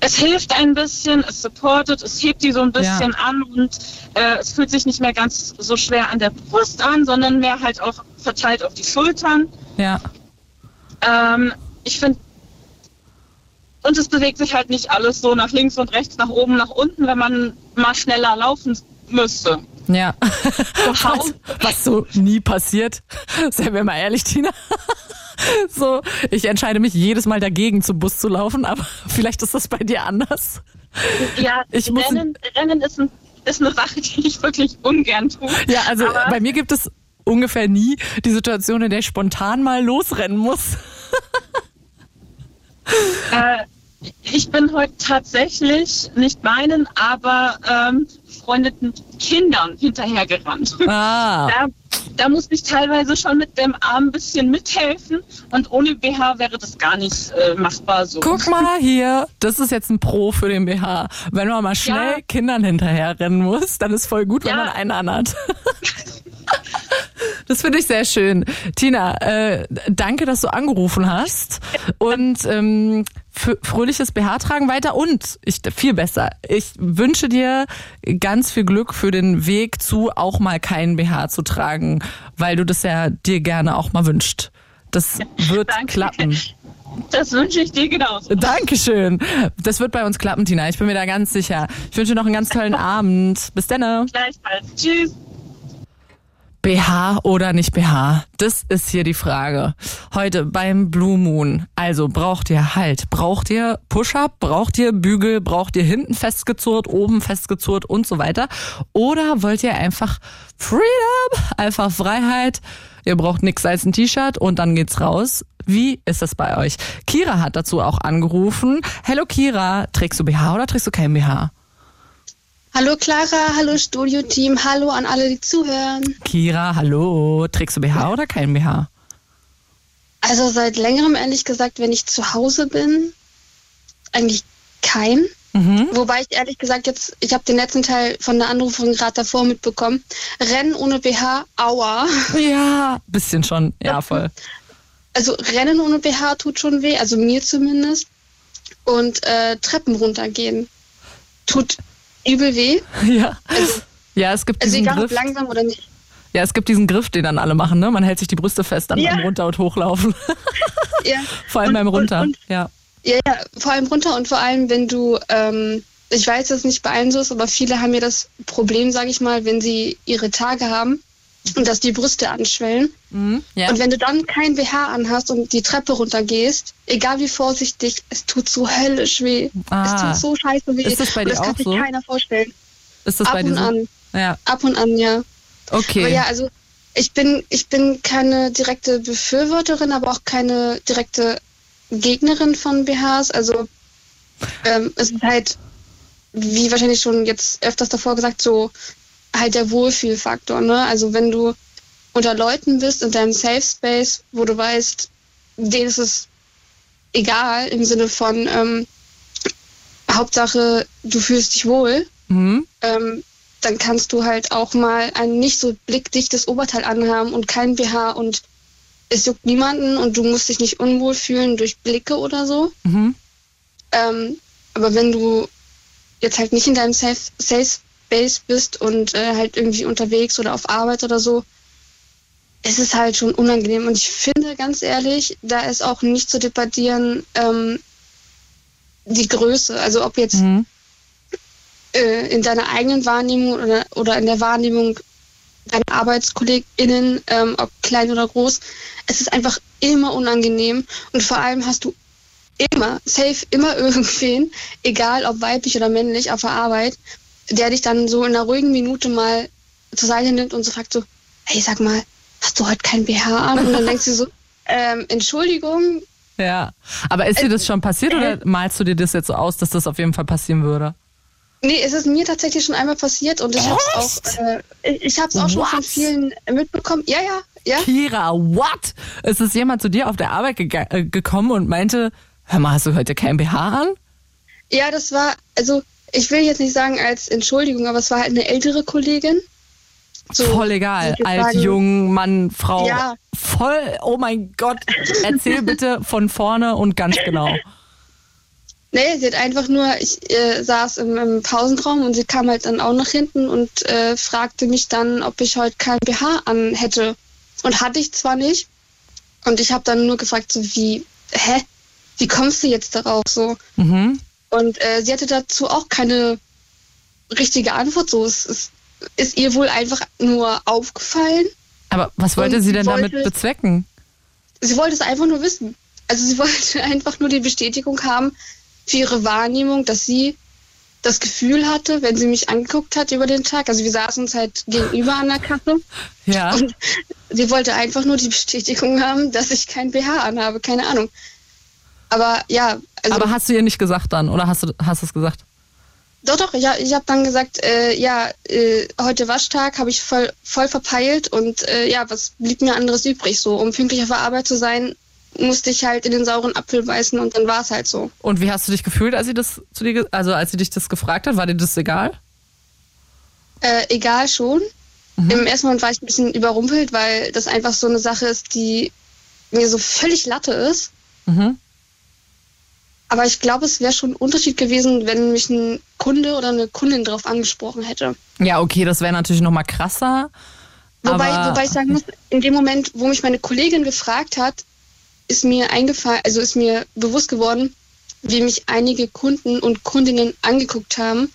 es hilft ein bisschen, es supportet, es hebt die so ein bisschen an und äh, es fühlt sich nicht mehr ganz so schwer an der Brust an, sondern mehr halt auch verteilt auf die Schultern. Ja, Ähm, ich finde, und es bewegt sich halt nicht alles so nach links und rechts, nach oben, nach unten, wenn man mal schneller laufen müsste. ja. Was, was so nie passiert. Seien wir mal ehrlich, Tina. So, ich entscheide mich jedes Mal dagegen, zum Bus zu laufen, aber vielleicht ist das bei dir anders. ja, Ich muss- Rennen, Rennen ist, ein, ist eine Sache, die ich wirklich ungern tue. Ja, also Aber- bei mir gibt es ungefähr nie die Situation, in der ich spontan mal losrennen muss. Äh, ich bin heute tatsächlich nicht meinen, aber ähm, befreundeten Kindern hinterhergerannt. Ah. Da, da musste ich teilweise schon mit dem Arm ein bisschen mithelfen und ohne BH wäre das gar nicht äh, machbar so. Guck mal hier, das ist jetzt ein Pro für den BH. Wenn man mal schnell Ja. Kindern hinterherrennen muss, dann ist voll gut, wenn Ja. man einen anhat. Das finde ich sehr schön. Tina, äh, danke, dass du angerufen hast. Und ähm, fröhliches BH tragen weiter. Und ich viel besser. Ich wünsche dir ganz viel Glück für den Weg zu, auch mal keinen BH zu tragen, weil du das ja dir gerne auch mal wünscht. Das wird Danke. klappen. Das wünsche ich dir genauso. Dankeschön. Das wird bei uns klappen, Tina. Ich bin mir da ganz sicher. Ich wünsche dir noch einen ganz tollen Abend. Bis dann. Gleichfalls. Tschüss. BH oder nicht BH? Das ist hier die Frage. Heute beim Blue Moon. Also braucht ihr Halt? Braucht ihr Push-Up? Braucht ihr Bügel? Braucht ihr hinten festgezurrt, oben festgezurrt und so weiter? Oder wollt ihr einfach Freedom? Einfach Freiheit? Ihr braucht nix als ein T-Shirt und dann geht's raus. Wie ist das bei euch? Kira hat dazu auch angerufen. Hello Kira, trägst du BH oder trägst du kein BH? Hallo Clara, hallo Studio-Team, hallo an alle, die zuhören. Kira, hallo, trägst du BH oder kein BH? Also seit längerem, ehrlich gesagt, wenn ich zu Hause bin, eigentlich kein. Mhm. Wobei ich ehrlich gesagt jetzt, ich habe den letzten Teil von der Anrufung gerade davor mitbekommen. Rennen ohne BH, aua. Ja, bisschen schon. Ja, voll. Also Rennen ohne BH tut schon weh, also mir zumindest. Und äh, Treppen runtergehen tut übel weh. Ja. Also, Ja, es gibt also diesen egal ob Griff. langsam oder nicht. Ja, es gibt diesen Griff, den dann alle machen, ne? Man hält sich die Brüste fest, dann Ja. beim Runter- und Hochlaufen. Ja. Vor allem Und- beim Runter. Und, und ja. Ja, ja, vor allem runter und vor allem, wenn du, ähm, ich weiß, dass es nicht bei allen so ist, aber viele haben ja das Problem, sage ich mal, wenn sie ihre Tage haben und dass die Brüste anschwellen. Mhm. ja. Und wenn du dann kein BH anhast und die Treppe runtergehst, egal wie vorsichtig, es tut so höllisch weh. Ah. Es tut so scheiße weh. Ist das bei und dir das kann auch sich so? keiner vorstellen. Ist das ab bei dir und so? an. Ja. Ab und an, ja. Okay. Aber ja, also ich bin, ich bin keine direkte Befürworterin, aber auch keine direkte Gegnerin von BHs. Also ähm, es ist halt, wie wahrscheinlich schon jetzt öfters davor gesagt, so halt der Wohlfühlfaktor. Ne? Also wenn du unter Leuten bist in deinem Safe Space, wo du weißt, denen ist es egal im Sinne von ähm, Hauptsache, du fühlst dich wohl mhm. ähm, dann kannst du halt auch mal ein nicht so blickdichtes Oberteil anhaben und kein BH und es juckt niemanden und du musst dich nicht unwohl fühlen durch Blicke oder so. Mhm. Ähm, aber wenn du jetzt halt nicht in deinem Safe, Safe Space bist und äh, halt irgendwie unterwegs oder auf Arbeit oder so, ist es halt schon unangenehm. Und ich finde, ganz ehrlich, da ist auch nicht zu debattieren ähm, die Größe. Also ob jetzt Mhm. äh, in deiner eigenen Wahrnehmung oder, oder in der Wahrnehmung deiner ArbeitskollegInnen, ähm, ob klein oder groß, es ist einfach immer unangenehm und vor allem hast du immer, safe, immer irgendwen, egal ob weiblich oder männlich, auf der Arbeit, der dich dann so in einer ruhigen Minute mal zur Seite nimmt und so fragt so, hey, sag mal, hast du heute kein BH an? Und dann denkst du so, ähm, Entschuldigung, Ja. Aber ist dir das schon passiert oder malst du dir das jetzt so aus, dass das auf jeden Fall passieren würde? Nee, es ist mir tatsächlich schon einmal passiert und ich habe es auch, äh, ich- hab's auch schon von vielen mitbekommen. Ja, ja, ja. Kira, what? Ist es jemand zu dir auf der Arbeit gega- äh, gekommen und meinte, hör mal, hast du heute kein BH an? Ja, das war, also ich will jetzt nicht sagen als Entschuldigung, aber es war halt eine ältere Kollegin. So, Voll egal. sagen- jung, Mann, Frau. Ja. Voll, oh mein Gott. Erzähl bitte von vorne und ganz genau. Nee, sie hat einfach nur, ich äh, saß im, im Pausenraum und sie kam halt dann auch nach hinten und äh, fragte mich dann, ob ich heute kein BH an hätte. Und hatte ich zwar nicht. Und ich habe dann nur gefragt, so wie, hä? Wie kommst du jetzt darauf so? Mhm. Und äh, sie hatte dazu auch keine richtige Antwort. So, es, es ist ihr wohl einfach nur aufgefallen. Aber was wollte Und sie denn damit wollte- bezwecken? Sie wollte es einfach nur wissen. Also sie wollte einfach nur die Bestätigung haben für ihre Wahrnehmung, dass sie das Gefühl hatte, wenn sie mich angeguckt hat über den Tag. Also wir saßen uns halt gegenüber an der Kasse. Ja. Und sie wollte einfach nur die Bestätigung haben, dass ich kein BH anhabe. Keine Ahnung. Aber ja, also. Aber hast du ihr nicht gesagt dann? Oder hast du hast es gesagt? Doch, doch, ich habe dann gesagt, äh, ja, äh, heute Waschtag habe ich voll, voll verpeilt und äh, ja, was blieb mir anderes übrig? So, um pünktlich auf der Arbeit zu sein, musste ich halt in den sauren Apfel beißen und dann war es halt so. Und wie hast du dich gefühlt, als sie das zu dir, also als sie dich das gefragt hat? War dir das egal? Äh, egal schon. Im ersten Moment war ich ein bisschen überrumpelt, weil das einfach so eine Sache ist, die mir so völlig Latte ist. Mhm. Aber ich glaube, es wäre schon ein Unterschied gewesen, wenn mich ein Kunde oder eine Kundin drauf angesprochen hätte. Ja, okay, das wäre natürlich noch mal krasser. Wobei, aber, wobei ich sagen muss, in dem Moment, wo mich meine Kollegin gefragt hat, ist mir eingefallen, also ist mir bewusst geworden, wie mich einige Kunden und Kundinnen angeguckt haben.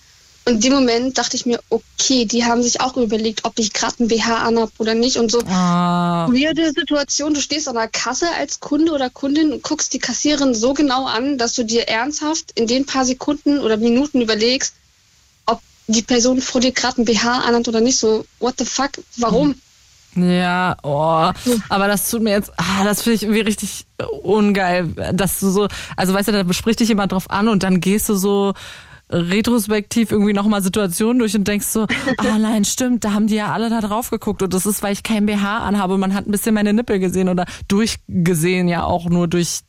Und in dem Moment dachte ich mir, okay, die haben sich auch überlegt, ob ich gerade ein BH anhab oder nicht. Und so Ah, weirde Situation, du stehst an der Kasse als Kunde oder Kundin und guckst die Kassiererin so genau an, dass du dir ernsthaft in den paar Sekunden oder Minuten überlegst, ob die Person vor dir gerade ein BH anhat oder nicht. So, what the fuck, warum? Ja, oh, aber das tut mir jetzt, ah, das finde ich irgendwie richtig ungeil, dass du so, also weißt du, da bespricht dich jemand drauf an und dann gehst du so retrospektiv irgendwie nochmal Situationen durch und denkst so, ah nein, stimmt, da haben die ja alle da drauf geguckt und das ist, weil ich kein BH anhabe, man hat ein bisschen meine Nippel gesehen oder durchgesehen ja auch nur durch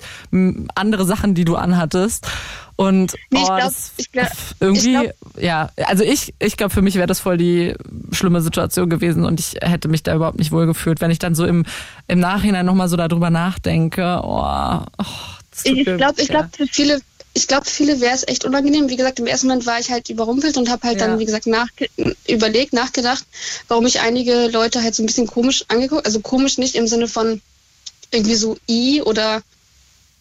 andere Sachen, die du anhattest. Und Nee, ich oh, glaub- das, ich glaub- irgendwie, ich ja, also ich, ich glaube, für mich wäre das voll die schlimme Situation gewesen und ich hätte mich da überhaupt nicht wohl gefühlt, wenn ich dann so im, im Nachhinein nochmal so darüber nachdenke. Oh, oh, Ich glaube, ich glaube, für viele, ich glaube, viele wäre es echt unangenehm. Wie gesagt, im ersten Moment war ich halt überrumpelt und habe halt Ja. dann, wie gesagt, nachge überlegt, nachgedacht, warum mich einige Leute halt so ein bisschen komisch angeguckt, also komisch nicht im Sinne von irgendwie so i oder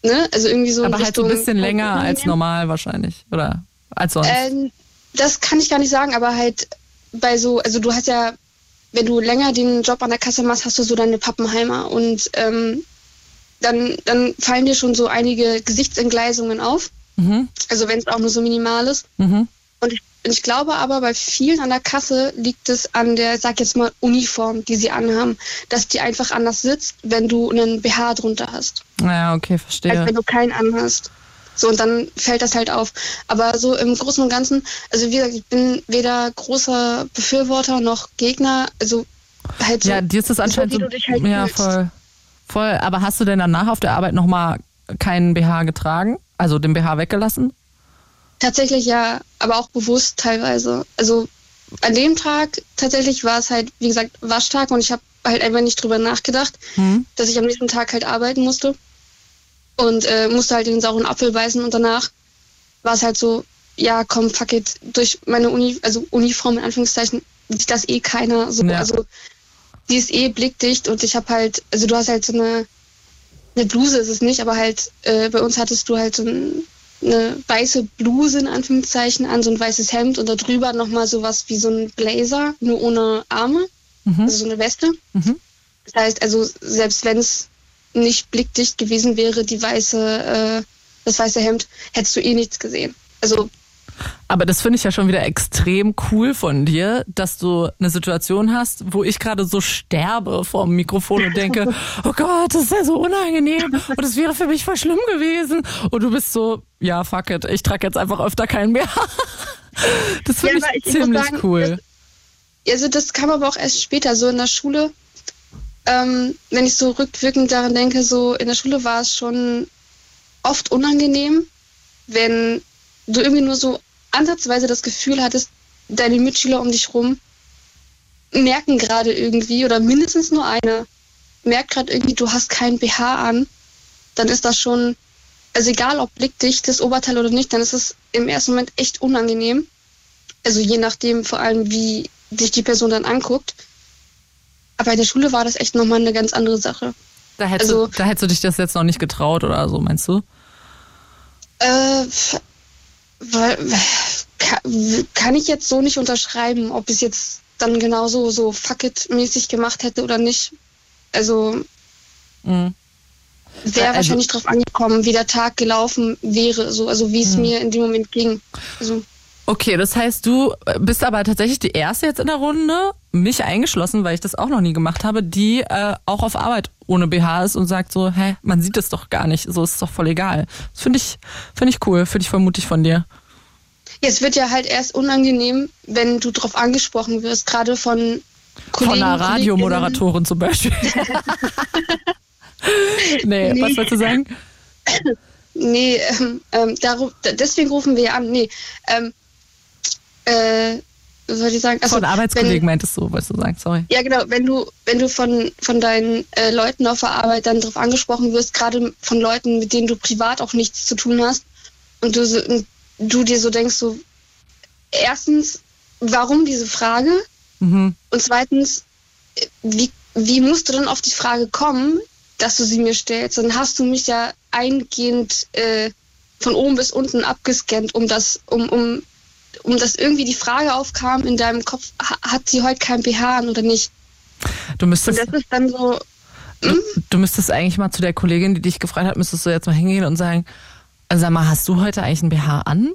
ne, also irgendwie so aber halt so ein Richtung- bisschen länger als normal wahrscheinlich, oder als sonst. Ähm, das kann ich gar nicht sagen, aber halt bei so, also du hast ja, wenn du länger den Job an der Kasse machst, hast du so deine Pappenheimer und ähm, dann, dann fallen dir schon so einige Gesichtsentgleisungen auf. Mhm, Also wenn es auch nur so minimal ist. mhm. Und ich, glaube aber, bei vielen an der Kasse liegt es an der, sag jetzt mal, Uniform, die sie anhaben, dass die einfach anders sitzt, wenn du einen BH drunter hast, Ja, okay, als verstehe. wenn du keinen anhast. So, und dann fällt das halt auf. Aber so im Großen und Ganzen, also wie gesagt, ich bin weder großer Befürworter noch Gegner, also halt so. Ja, dir ist das anscheinend wie so, du dich halt ja, voll. Voll, aber hast du denn danach auf der Arbeit nochmal keinen BH getragen? Also den BH weggelassen? Tatsächlich ja, aber auch bewusst teilweise. Also an dem Tag tatsächlich war es halt, wie gesagt, Waschtag und ich habe halt einfach nicht drüber nachgedacht, Hm? dass ich am nächsten Tag halt arbeiten musste und äh, musste halt den sauren Apfel beißen und danach war es halt so, ja komm, fuck it, durch meine Uni, also Uniform in Anführungszeichen, sieht das eh keiner so, Ja. also die ist eh blickdicht und ich habe halt, also du hast halt so eine, eine Bluse ist es nicht, aber halt äh, bei uns hattest du halt so ein, eine weiße Bluse in Anführungszeichen an, so ein weißes Hemd und darüber nochmal sowas wie so ein Blazer, nur ohne Arme, Mhm. also so eine Weste. Mhm. Das heißt, also selbst wenn es nicht blickdicht gewesen wäre, die weiße, äh, das weiße Hemd, hättest du eh nichts gesehen. Also Aber das finde ich ja schon wieder extrem cool von dir, dass du eine Situation hast, wo ich gerade so sterbe vor dem Mikrofon und denke, oh Gott, das ist ja so unangenehm und das wäre für mich voll schlimm gewesen. Und du bist so, ja, fuck it, ich trage jetzt einfach öfter keinen mehr. Das finde Ja, ich, ich ziemlich sagen, cool. also das kam aber auch erst später, so in der Schule. Ähm, wenn ich so rückwirkend daran denke, so in der Schule war es schon oft unangenehm, wenn du irgendwie nur so ansatzweise das Gefühl hattest, deine Mitschüler um dich rum merken gerade irgendwie, oder mindestens nur eine, merkt gerade irgendwie, du hast kein BH an, dann ist das schon, also egal ob blickdichtes Oberteil oder nicht, dann ist es im ersten Moment echt unangenehm. Also je nachdem vor allem, wie sich die Person dann anguckt. Aber in der Schule war das echt nochmal eine ganz andere Sache. Da hättest, also- du, da hättest du dich das jetzt noch nicht getraut oder so, meinst du? Äh, kann, kann ich jetzt so nicht unterschreiben, ob ich es jetzt dann genauso so fuck it mäßig gemacht hätte oder nicht. Also Mhm. wäre Also- wahrscheinlich drauf angekommen, wie der Tag gelaufen wäre, so, also wie es Mhm. mir in dem Moment ging. Also, Okay, das heißt, du bist aber tatsächlich die erste jetzt in der Runde, mich eingeschlossen, weil ich das auch noch nie gemacht habe, die äh, auch auf Arbeit ohne BH ist und sagt so, hä, man sieht es doch gar nicht, so ist es doch voll egal. Das finde ich, finde ich cool, finde ich voll mutig von dir. Ja, es wird ja halt erst unangenehm, wenn du drauf angesprochen wirst, gerade von Kollegen. Von einer. Radiomoderatorin zum Beispiel. nee, Nee. was wolltest du sagen? Nee, ähm, ähm, darum, deswegen rufen wir ja an. Nee, ähm, äh, soll ich sagen? Achso, Von Arbeitskollegen wenn- meintest du, wolltest du sagen, sorry. Ja, genau. Wenn du, wenn du von, von deinen äh, Leuten auf der Arbeit dann darauf angesprochen wirst, gerade von Leuten, mit denen du privat auch nichts zu tun hast, und du, so, und du dir so denkst, so, erstens, warum diese Frage? Mhm. Und zweitens, wie, wie musst du denn auf die Frage kommen, dass du sie mir stellst? Dann hast du mich ja eingehend äh, von oben bis unten abgescannt, um das, um, um, um dass irgendwie die Frage aufkam in deinem Kopf, ha- hat sie heute kein BH an oder nicht? Du Und müsstest, das ist dann so, du, du müsstest eigentlich mal zu der Kollegin, die dich gefragt hat, müsstest du jetzt mal hingehen und sagen, also sag mal, hast du heute eigentlich ein BH an?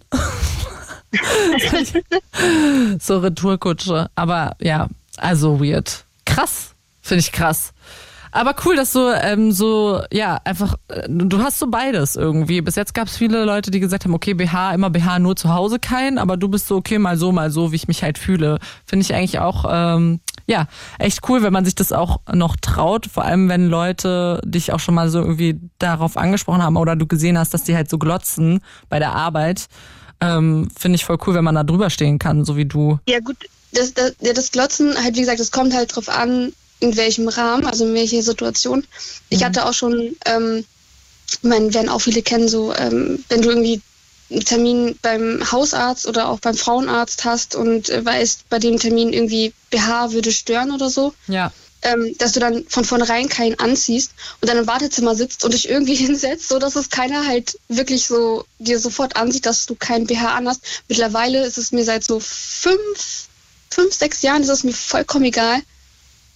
so Retourkutsche. Aber ja, also weird. Krass. Finde ich krass. Aber cool, dass du ähm, so, ja, einfach, äh, du hast so beides irgendwie. Bis jetzt gab es viele Leute, die gesagt haben, okay, BH, immer BH, nur zu Hause kein, aber du bist so, okay, mal so, mal so, wie ich mich halt fühle. Finde ich eigentlich auch, ähm, ja, echt cool, wenn man sich das auch noch traut, vor allem wenn Leute dich auch schon mal so irgendwie darauf angesprochen haben oder du gesehen hast, dass die halt so glotzen bei der Arbeit. Ähm, Finde ich voll cool, wenn man da drüber stehen kann, so wie du. ja gut, das, das, ja, das Glotzen, halt wie gesagt, das kommt halt drauf an, in welchem Rahmen, also in welcher Situation. Ich hatte auch schon, ähm, ich meine, werden auch viele kennen, so, ähm, wenn du irgendwie einen Termin beim Hausarzt oder auch beim Frauenarzt hast und äh, weißt, bei dem Termin irgendwie BH würde stören oder so, Ja. ähm, dass du dann von vornherein keinen anziehst und dann im Wartezimmer sitzt und dich irgendwie hinsetzt, so dass es keiner halt wirklich so dir sofort ansieht, dass du keinen BH anhast. Mittlerweile ist es mir seit so fünf, fünf, sechs Jahren ist es mir vollkommen egal.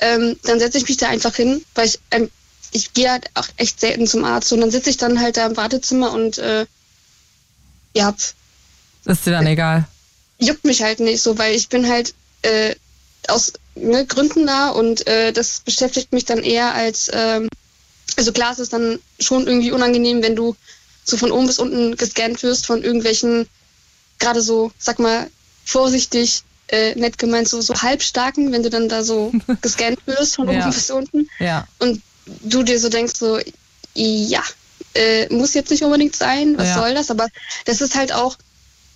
Ähm, dann setze ich mich da einfach hin, weil ich ähm, ich gehe halt auch echt selten zum Arzt und dann sitze ich dann halt da im Wartezimmer und äh, ja, Ist dir dann egal. juckt mich halt nicht so, weil ich bin halt äh, aus ne, Gründen da und äh, das beschäftigt mich dann eher als, ähm, also klar ist es dann schon irgendwie unangenehm, wenn du so von oben bis unten gescannt wirst von irgendwelchen, gerade so, sag mal, vorsichtig, äh, nett gemeint, so, so halbstarken, wenn du dann da so gescannt wirst von Ja. oben bis unten Ja. und du dir so denkst, so, ja, äh, muss jetzt nicht unbedingt sein, was Ja. soll das? Aber das ist halt auch,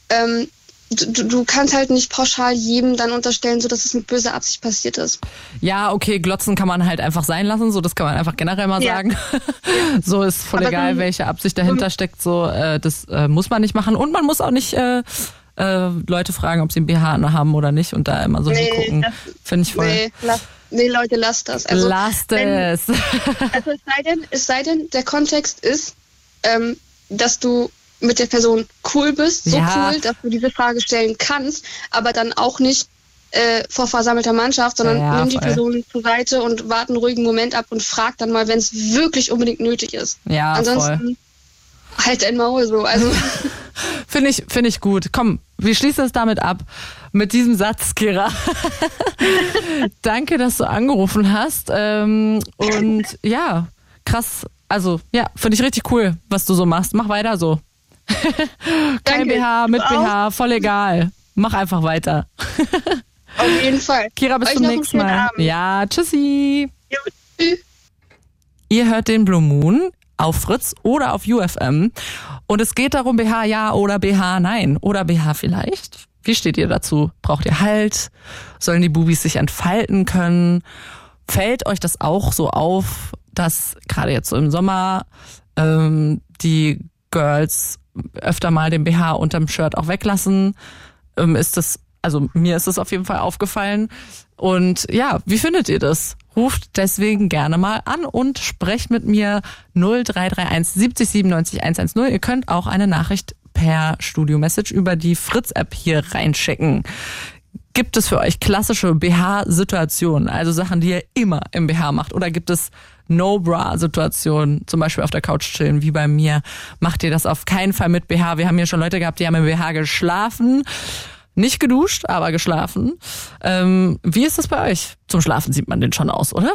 ähm, du, du- kannst halt nicht pauschal jedem dann unterstellen, so dass es mit böser Absicht passiert ist. Ja, okay, Glotzen kann man halt einfach sein lassen, so das kann man einfach generell mal Ja. sagen. so ist voll Aber egal, welche Absicht dahinter steckt, so äh, das äh, muss man nicht machen und man muss auch nicht äh, äh, Leute fragen, ob sie ein BH haben oder nicht und da immer so Nee, hingucken. das- Finde ich voll. Nee, lass, nee, Leute, lasst das. Also, Lasst es. Also es sei denn, es sei denn, der Kontext ist, ähm, dass du mit der Person cool bist, so Ja. cool, dass du diese Frage stellen kannst, aber dann auch nicht äh, vor versammelter Mannschaft, sondern Ja, ja, nimm die voll. Person zur Seite und warte einen ruhigen Moment ab und frag dann mal, wenn es wirklich unbedingt nötig ist. Ja, Ansonsten voll. Halt dein Maul so. Also Finde ich, finde ich gut. Komm, wir schließen es damit ab. Mit diesem Satz, Kira. Danke, dass du angerufen hast. Ähm, und ja, krass. Also, ja, finde ich richtig cool, was du so machst. Mach weiter so. Kein Danke. BH, mit. BH, voll egal. Mach einfach weiter. auf jeden Fall. Kira, bis Euch zum nächsten Mal. Abend. Ja, tschüssi. Jo, tschüss. Ihr hört den Blue Moon auf Fritz oder auf UFM. Und es geht darum, BH ja oder BH nein. Oder BH vielleicht. Wie steht ihr dazu? Braucht ihr Halt? Sollen die Bubis sich entfalten können? Fällt euch das auch so auf, dass gerade jetzt so im Sommer ähm, die Girls öfter mal den BH unterm Shirt auch weglassen? Ähm, ist das, also mir ist das auf jeden Fall aufgefallen. Und ja, wie findet ihr das? Ruft deswegen gerne mal an und sprecht mit mir 0331 70 97 110. Ihr könnt auch eine Nachricht per Studio-Message über die Fritz-App hier reinschicken. Gibt es für euch klassische BH-Situationen, also Sachen, die ihr immer im BH macht? Oder gibt es No-Bra-Situationen, zum Beispiel auf der Couch chillen, wie bei mir? Macht ihr das auf keinen Fall mit BH? Wir haben hier schon Leute gehabt, die haben im BH geschlafen. Nicht geduscht, aber geschlafen. Ähm, wie ist das bei euch? Zum Schlafen sieht man den schon aus, oder?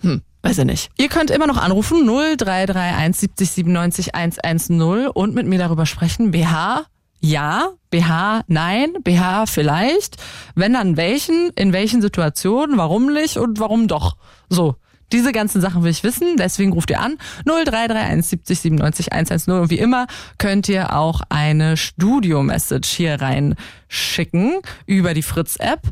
Hm, weiß ich nicht. Ihr könnt immer noch anrufen 0331 70 97 110 und mit mir darüber sprechen. BH, ja, BH, nein, BH vielleicht. Wenn dann welchen, in welchen Situationen, warum nicht und warum doch. So. Diese ganzen Sachen will ich wissen, deswegen ruft ihr an 0331 70 97 110 und wie immer könnt ihr auch eine Studio-Message hier reinschicken über die Fritz-App.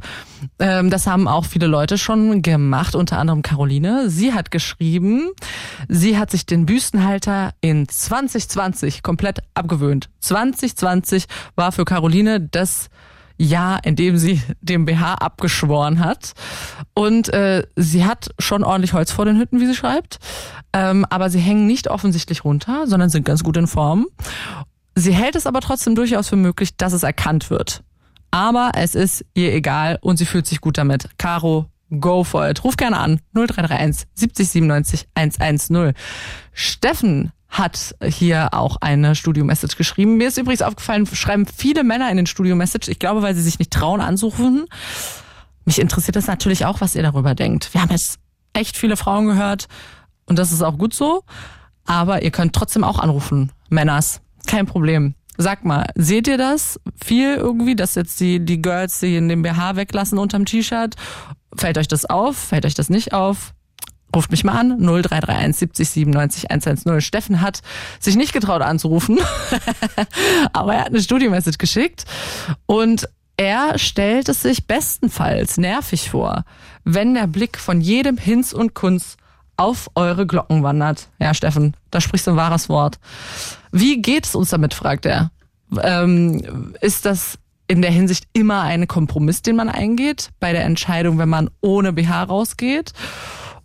Ähm, das haben auch viele Leute schon gemacht, unter anderem Caroline. Sie hat geschrieben, sie hat sich den Büstenhalter in 2020 komplett abgewöhnt. 2020 war für Caroline das Jahr, in dem sie dem BH abgeschworen hat. Und äh, sie hat schon ordentlich Holz vor den Hütten, wie sie schreibt. Ähm, aber sie hängen nicht offensichtlich runter, sondern sind ganz gut in Form. Sie hält es aber trotzdem durchaus für möglich, dass es erkannt wird. Aber es ist ihr egal und sie fühlt sich gut damit. Caro, go for it. Ruf gerne an. 0331 70 97 110. Steffen hat hier auch eine Studio-Message geschrieben. Mir ist übrigens aufgefallen, schreiben viele Männer in den Studio-Message. Ich glaube, weil sie sich nicht trauen anzurufen. Mich interessiert das natürlich auch, was ihr darüber denkt. Wir haben jetzt echt viele Frauen gehört und das ist auch gut so. Aber ihr könnt trotzdem auch anrufen, Männers. Kein Problem. Sag mal, seht ihr das viel irgendwie, dass jetzt die, die Girls die in dem BH weglassen unterm T-Shirt? Fällt euch das auf? Fällt euch das nicht auf? Ruft mich mal an, 0331 70 97 110. Steffen hat sich nicht getraut anzurufen, aber er hat eine Studio-Message geschickt und er stellt es sich bestenfalls nervig vor, wenn der Blick von jedem Hinz und Kunz auf eure Glocken wandert. Ja, Steffen, da sprichst du ein wahres Wort. Wie geht es uns damit, fragt er. Ähm, ist das in der Hinsicht immer ein Kompromiss, den man eingeht bei der Entscheidung, wenn man ohne BH rausgeht?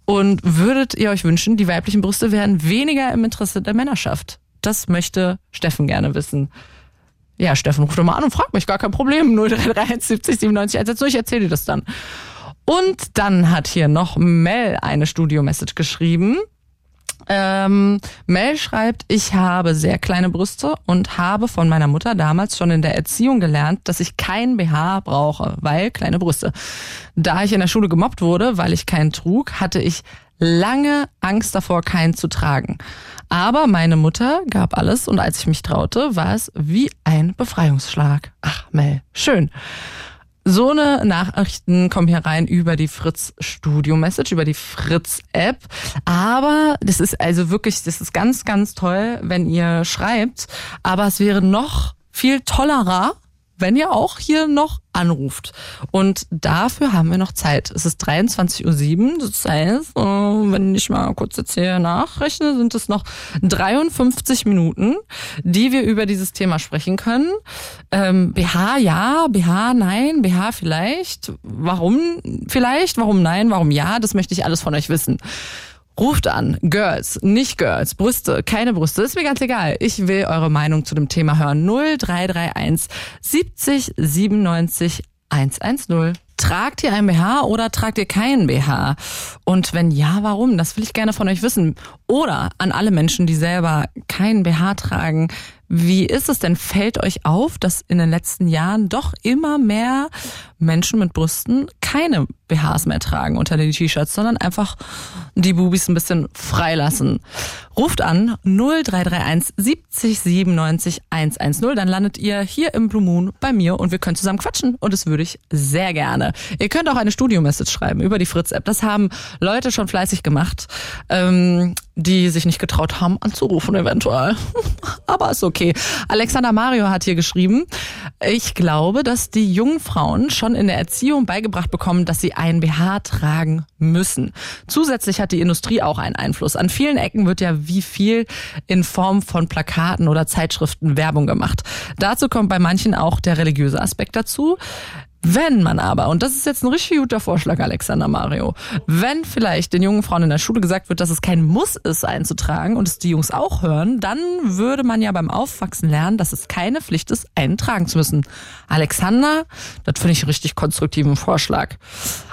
Und würdet ihr euch wünschen, die weiblichen Brüste wären weniger im Interesse der Männerschaft? Das möchte Steffen gerne wissen. Ja, Steffen, ruf doch mal an und frag mich, gar kein Problem. 0331 70 97 110, ich erzähle dir das dann. Und dann hat hier noch Mel eine Studio-Message geschrieben. Ähm, Mel schreibt, ich habe sehr kleine Brüste und habe von meiner Mutter damals schon in der Erziehung gelernt, dass ich kein BH brauche, weil kleine Brüste. Da ich in der Schule gemobbt wurde, weil ich keinen trug, hatte ich lange Angst davor, keinen zu tragen. Aber meine Mutter gab alles und als ich mich traute, war es wie ein Befreiungsschlag. Ach, Mel, schön. So eine Nachrichten kommen hier rein über die Fritz Studio Message, über die Fritz App. Aber das ist also wirklich, das ist ganz, ganz toll, wenn ihr schreibt. Aber es wäre noch viel tollerer, wenn ihr auch hier noch anruft. Und dafür haben wir noch Zeit. Es ist 23.07 Uhr. Das heißt, äh, wenn ich mal kurz jetzt hier nachrechne, sind es noch 53 Minuten, die wir über dieses Thema sprechen können. Ähm, BH ja, BH nein, BH vielleicht. Warum vielleicht? Warum nein? Warum ja? Das möchte ich alles von euch wissen. Ruft an. Girls, nicht Girls, Brüste, keine Brüste, ist mir ganz egal. Ich will eure Meinung zu dem Thema hören. 0331 70 97 110. Tragt ihr ein BH oder tragt ihr keinen BH? Und wenn ja, warum? Das will ich gerne von euch wissen. Oder an alle Menschen, die selber keinen BH tragen. Wie ist es denn? Fällt euch auf, dass in den letzten Jahren doch immer mehr Menschen mit Brüsten keine BHs mehr tragen unter den T-Shirts, sondern einfach die Bubis ein bisschen freilassen? Ruft an 0331 70 97 110, dann landet ihr hier im Blue Moon bei mir und wir können zusammen quatschen und das würde ich sehr gerne. Ihr könnt auch eine Studio-Message schreiben über die Fritz-App. Das haben Leute schon fleißig gemacht. Ähm, die sich nicht getraut haben anzurufen eventuell. Aber ist okay. Alexander Mario hat hier geschrieben, ich glaube, dass die jungen Frauen schon in der Erziehung beigebracht bekommen, dass sie ein BH tragen müssen. Zusätzlich hat die Industrie auch einen Einfluss. An vielen Ecken wird ja wie viel in Form von Plakaten oder Zeitschriften Werbung gemacht. Dazu kommt bei manchen auch der religiöse Aspekt dazu. Wenn man aber, und das ist jetzt ein richtig guter Vorschlag, Alexander Mario, wenn vielleicht den jungen Frauen in der Schule gesagt wird, dass es kein Muss ist, einzutragen und es die Jungs auch hören, dann würde man ja beim Aufwachsen lernen, dass es keine Pflicht ist, einen tragen zu müssen. Alexander, das finde ich einen richtig konstruktiven Vorschlag.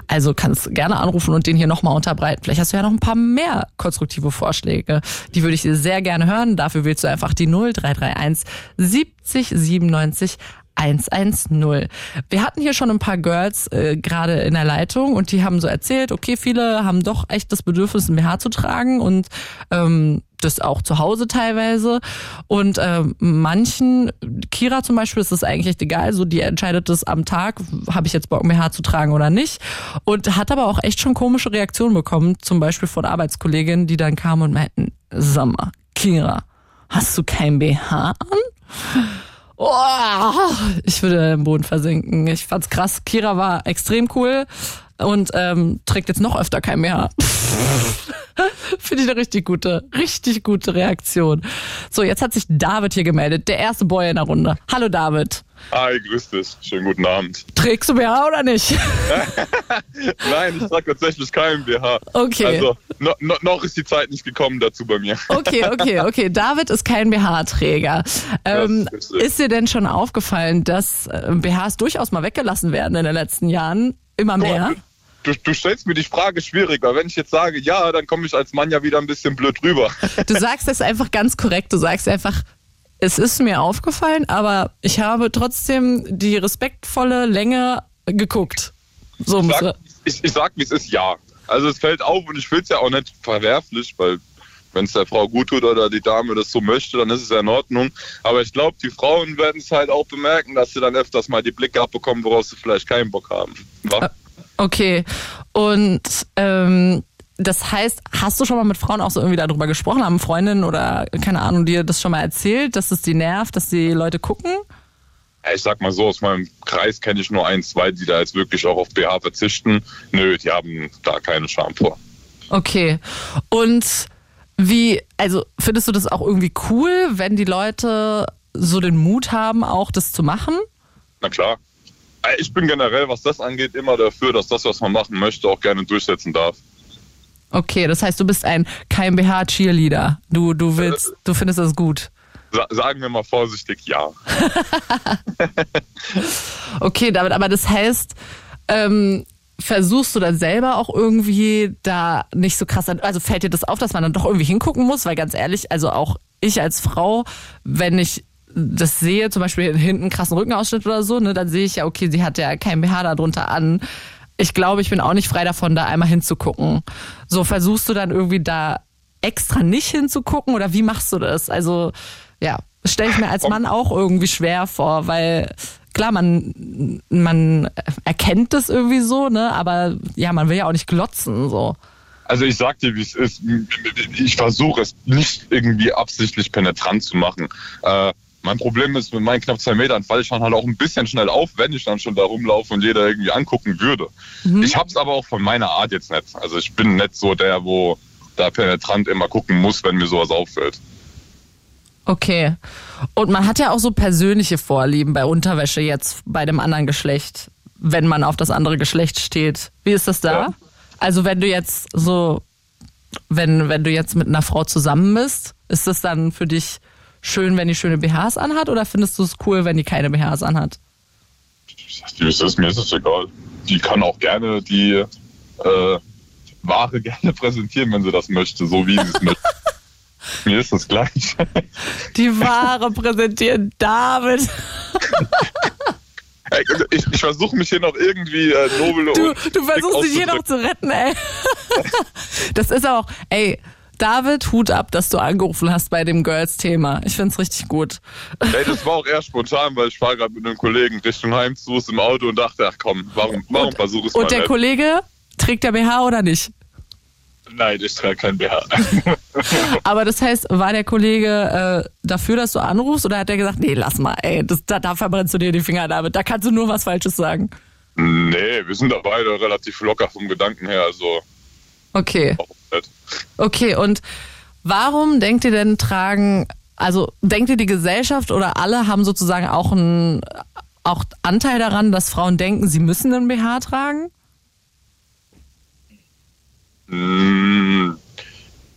Also kannst gerne anrufen und den hier nochmal unterbreiten. Vielleicht hast du ja noch ein paar mehr konstruktive Vorschläge. Die würde ich sehr gerne hören. Dafür wählst du einfach die 0331 70 97 110. Wir hatten hier schon ein paar Girls äh, gerade in der Leitung und die haben so erzählt, okay, viele haben doch echt das Bedürfnis, ein BH zu tragen und ähm, das auch zu Hause teilweise. Und ähm, manchen, Kira zum Beispiel, ist das eigentlich echt egal, so die entscheidet das am Tag, habe ich jetzt Bock, BH zu tragen oder nicht. Und hat aber auch echt schon komische Reaktionen bekommen, zum Beispiel von Arbeitskolleginnen, die dann kamen und meinten, mal, Kira, hast du kein BH an? Oh, ich würde im Boden versinken. Ich fand's krass. Kira war extrem cool und ähm, trägt jetzt noch öfter kein BH. Finde ich eine richtig gute, richtig gute Reaktion. So, jetzt hat sich David hier gemeldet, der erste Boy in der Runde. Hallo David. Hi, grüß dich. Schönen guten Abend. Trägst du BH oder nicht? Nein, ich trage tatsächlich keinen BH. Okay. Also no, no, noch ist die Zeit nicht gekommen dazu bei mir. Okay, okay, okay. David ist kein BH-Träger. Ähm, Das ist ist dir denn schon aufgefallen, dass äh, BHs durchaus mal weggelassen werden in den letzten Jahren? Immer mehr? Du, du stellst mir die Frage schwieriger. Wenn ich jetzt sage ja, dann komme ich als Mann ja wieder ein bisschen blöd rüber. Du sagst es einfach ganz korrekt. Du sagst einfach, es ist mir aufgefallen, aber ich habe trotzdem die respektvolle Länge geguckt. So Ich sag, ich, ich sag, wie es ist, ja. Also es fällt auf und ich will es ja auch nicht verwerflich, weil wenn es der Frau gut tut oder die Dame das so möchte, dann ist es ja in Ordnung. Aber ich glaube, die Frauen werden es halt auch bemerken, dass sie dann öfters mal die Blicke abbekommen, worauf sie vielleicht keinen Bock haben. Wa? Okay. Und ähm, das heißt, hast du schon mal mit Frauen auch so irgendwie darüber gesprochen? Haben Freundinnen oder keine Ahnung dir das schon mal erzählt, dass es die nervt, dass die Leute gucken? Ich sag mal so, aus meinem Kreis kenne ich nur ein, zwei, die da jetzt wirklich auch auf BH verzichten. Nö, die haben da keine Scham vor. Okay. Und wie, also findest du das auch irgendwie cool, wenn die Leute so den Mut haben, auch das zu machen? Na klar. Äh, Ich bin generell, was das angeht, immer dafür, dass das, was man machen möchte, auch gerne durchsetzen darf. Okay, das heißt, du bist ein kein BH Cheerleader. Du du willst, du findest das gut. Sa sagen wir mal vorsichtig, ja. Okay, David, aber das heißt, ähm, versuchst du dann selber auch irgendwie da nicht so krass, an- also fällt dir das auf, dass man dann doch irgendwie hingucken muss? Weil ganz ehrlich, also auch ich als Frau, wenn ich das sehe, zum Beispiel hinten einen krassen Rückenausschnitt oder so, ne, dann sehe ich ja, okay, sie hat ja kein BH darunter an. Ich glaube, ich bin auch nicht frei davon, da einmal hinzugucken. So versuchst du dann irgendwie da extra nicht hinzugucken oder wie machst du das? Also, ja, stelle ich mir als Mann auch irgendwie schwer vor, weil klar, man, man erkennt das irgendwie so, ne, aber ja, man will ja auch nicht glotzen, so. Also ich sag dir, wie es ist. Ich versuche es nicht irgendwie absichtlich penetrant zu machen. Äh, mein Problem ist, mit meinen knapp zwei Metern falle ich dann halt auch ein bisschen schnell auf, wenn ich dann schon da rumlaufe und jeder irgendwie angucken würde. Ich hab's aber auch von meiner Art jetzt nicht. Also ich bin nicht so der, wo da penetrant immer gucken muss, wenn mir sowas auffällt. Okay. Und man hat ja auch so persönliche Vorlieben bei Unterwäsche jetzt bei dem anderen Geschlecht, wenn man auf das andere Geschlecht steht. Wie ist das da? Ja. Also wenn du jetzt so, wenn, wenn du jetzt mit einer Frau zusammen bist, ist das dann für dich schön, wenn die schöne BHs anhat oder findest du es cool, wenn die keine BHs anhat? Es ist, mir ist es egal. Die kann auch gerne die äh, Ware gerne präsentieren, wenn sie das möchte, so wie sie es möchte. Mir ist das gleich. Die Ware präsentieren, David. Ey, Ich, ich versuche mich hier noch irgendwie äh, nobel Du, und du versuchst dich hier noch zu retten, ey. Das ist auch, ey, David, Hut ab, dass du angerufen hast bei dem Girls-Thema. Ich find's richtig gut. Ey, das war auch eher spontan, weil ich fahre gerade mit einem Kollegen Richtung Heim zu im Auto und dachte, ach komm, warum, warum versuche ich es mal Und der nicht? Kollege, trägt der BH oder nicht? Nein, ich trage kein BH. Aber das heißt, war der Kollege äh, dafür, dass du anrufst oder hat er gesagt, nee, lass mal, ey, das, da, da verbrennst du dir die Finger damit, da kannst du nur was Falsches sagen. nee, wir sind da beide relativ locker vom Gedanken her, also Okay. Okay, und warum denkt ihr denn tragen, also denkt ihr die Gesellschaft oder alle haben sozusagen auch einen auch Anteil daran, dass Frauen denken, sie müssen einen BH tragen? Mm,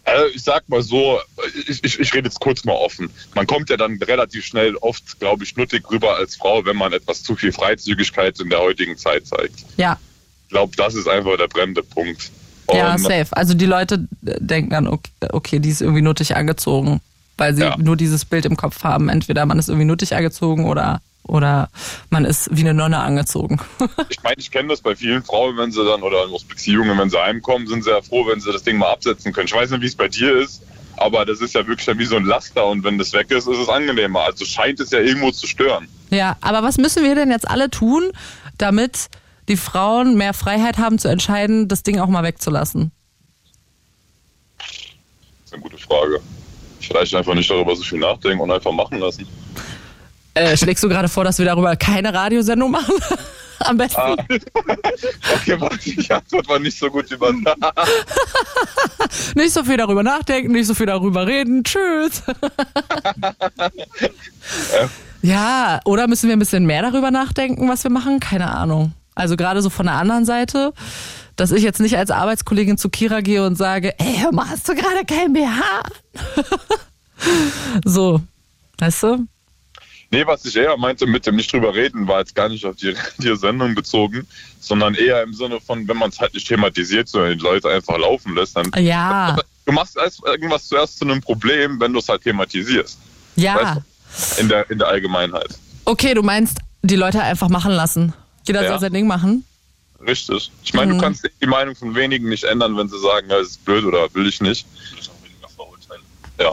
Also ich sag mal so, ich, ich, ich rede jetzt kurz mal offen. Man kommt ja dann relativ schnell oft, glaube ich, schnuttig rüber als Frau, wenn man etwas zu viel Freizügigkeit in der heutigen Zeit zeigt. Ja, Ich glaube, das ist einfach der brennende Punkt. Ja, Und- safe. Also die Leute denken dann, okay, okay, die ist irgendwie nuttig angezogen, weil sie Ja. nur dieses Bild im Kopf haben. Entweder man ist irgendwie nuttig angezogen oder Oder man ist wie eine Nonne angezogen. Ich meine, ich kenne das bei vielen Frauen, wenn sie dann, oder aus Beziehungen, wenn sie heimkommen, sind sie ja froh, wenn sie das Ding mal absetzen können. Ich weiß nicht, wie es bei dir ist, aber das ist ja wirklich dann wie so ein Laster und wenn das weg ist, ist es angenehmer. Also scheint es ja irgendwo zu stören. Ja, aber was müssen wir denn jetzt alle tun, damit die Frauen mehr Freiheit haben zu entscheiden, das Ding auch mal wegzulassen? Das ist eine gute Frage. Vielleicht einfach nicht darüber so viel nachdenken und einfach machen lassen. Äh, schlägst du gerade vor, dass wir darüber keine Radiosendung machen? Am besten. Ah. Okay, warte, die Antwort war nicht so gut überdacht. Nicht so viel darüber nachdenken, nicht so viel darüber reden. Tschüss. ja, oder müssen wir ein bisschen mehr darüber nachdenken, was wir machen? Keine Ahnung. Also gerade so von der anderen Seite, dass ich jetzt nicht als Arbeitskollegin zu Kira gehe und sage, ey, hör mal, hast du gerade kein BH? so, weißt du? Nee, was ich eher meinte mit dem nicht drüber reden, war jetzt gar nicht auf die, die Sendung bezogen, sondern eher im Sinne von, wenn man es halt nicht thematisiert, sondern die Leute einfach laufen lässt, dann Ja, du machst irgendwas zuerst zu einem Problem, wenn du es halt thematisierst. ja. Weißt du? In der, in der Allgemeinheit. Okay, du meinst, die Leute einfach machen lassen. Jeder Ja. soll sein Ding machen. Richtig. Ich meine, Mhm. du kannst die Meinung von wenigen nicht ändern, wenn sie sagen, ja, das ist blöd oder will ich nicht. Ja.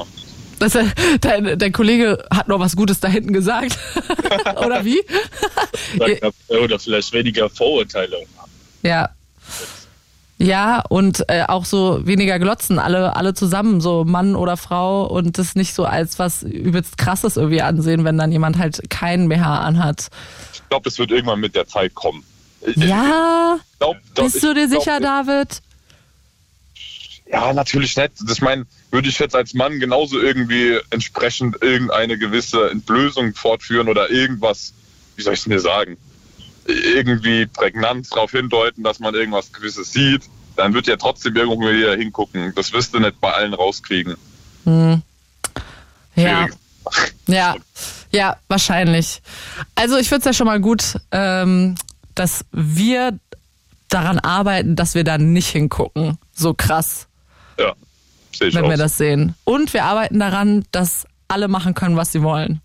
Das, äh, dein, dein Kollege hat noch was Gutes da hinten gesagt. Oder wie? Oder vielleicht weniger Vorurteile. Ja. Ja, und äh, auch so weniger glotzen, alle, alle zusammen, so Mann oder Frau und das nicht so als was übelst krasses irgendwie ansehen, wenn dann jemand halt keinen BH anhat. Ich glaube, das wird irgendwann mit der Zeit kommen. Ja, glaub, bist du dir glaub, sicher, David? Ja, natürlich nicht. Das, Ich meine, würde ich jetzt als Mann genauso irgendwie entsprechend irgendeine gewisse Entblößung fortführen oder irgendwas, wie soll ich es dir sagen, irgendwie prägnant darauf hindeuten, dass man irgendwas Gewisses sieht, dann wird ja trotzdem irgendwo wieder hingucken. Das wirst du nicht bei allen rauskriegen. Ja. Schwierig. Ja, ja, wahrscheinlich. Also ich finde es ja schon mal gut, ähm, dass wir daran arbeiten, dass wir da nicht hingucken. So krass, Ja, sehe ich wenn auch. wir das sehen. Und wir arbeiten daran, dass alle machen können, was sie wollen.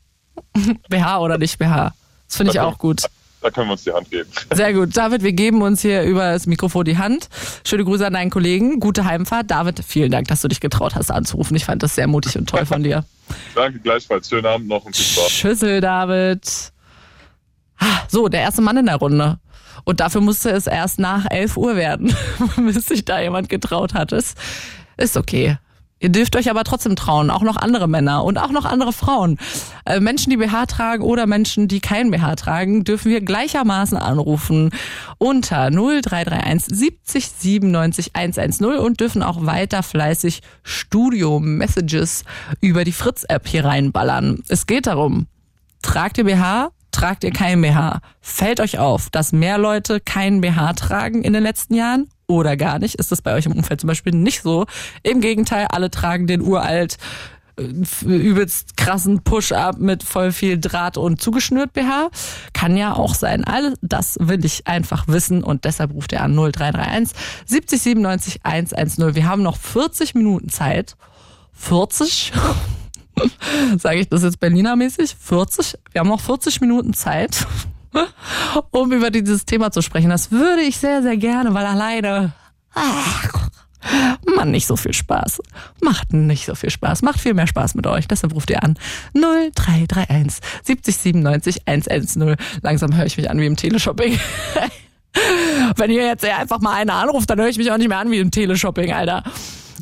BH oder nicht BH. Das finde ich auch gut. Da können wir uns die Hand geben. Sehr gut. David, wir geben uns hier über das Mikrofon die Hand. Schöne Grüße an deinen Kollegen. Gute Heimfahrt. David, vielen Dank, dass du dich getraut hast anzurufen. Ich fand das sehr mutig und toll von dir. Danke gleichfalls. Schönen Abend noch und viel Spaß. Schüssel, David. Ah, So, der erste Mann in der Runde. Und dafür musste es erst nach 11 Uhr werden, bis sich da jemand getraut hat. Es ist okay. Ihr dürft euch aber trotzdem trauen, auch noch andere Männer und auch noch andere Frauen. Äh, Menschen, die BH tragen oder Menschen, die kein BH tragen, dürfen wir gleichermaßen anrufen unter 0331 70 97 110 und dürfen auch weiter fleißig Studio-Messages über die Fritz-App hier reinballern. Es geht darum, Tragt ihr BH? Tragt ihr kein BH? Fällt euch auf, dass mehr Leute keinen BH tragen in den letzten Jahren? Oder gar nicht? Ist das bei euch im Umfeld zum Beispiel nicht so? Im Gegenteil, alle tragen den uralt, äh, übelst krassen Push-Up mit voll viel Draht und zugeschnürt BH. Kann ja auch sein. All das will ich einfach wissen und deshalb ruft ihr an 0331 70 97 110. Wir haben noch 40 Minuten Zeit. 40? Sage ich das jetzt Berliner-mäßig? 40? Wir haben noch 40 Minuten Zeit, um über dieses Thema zu sprechen. Das würde ich sehr, sehr gerne, weil alleine ach, macht nicht so viel Spaß. Macht nicht so viel Spaß. Macht viel mehr Spaß mit euch. Deshalb ruft ihr an 0331 70 97 110. Langsam höre ich mich an wie im Teleshopping. Wenn ihr jetzt einfach mal eine anruft, dann höre ich mich auch nicht mehr an wie im Teleshopping, Alter.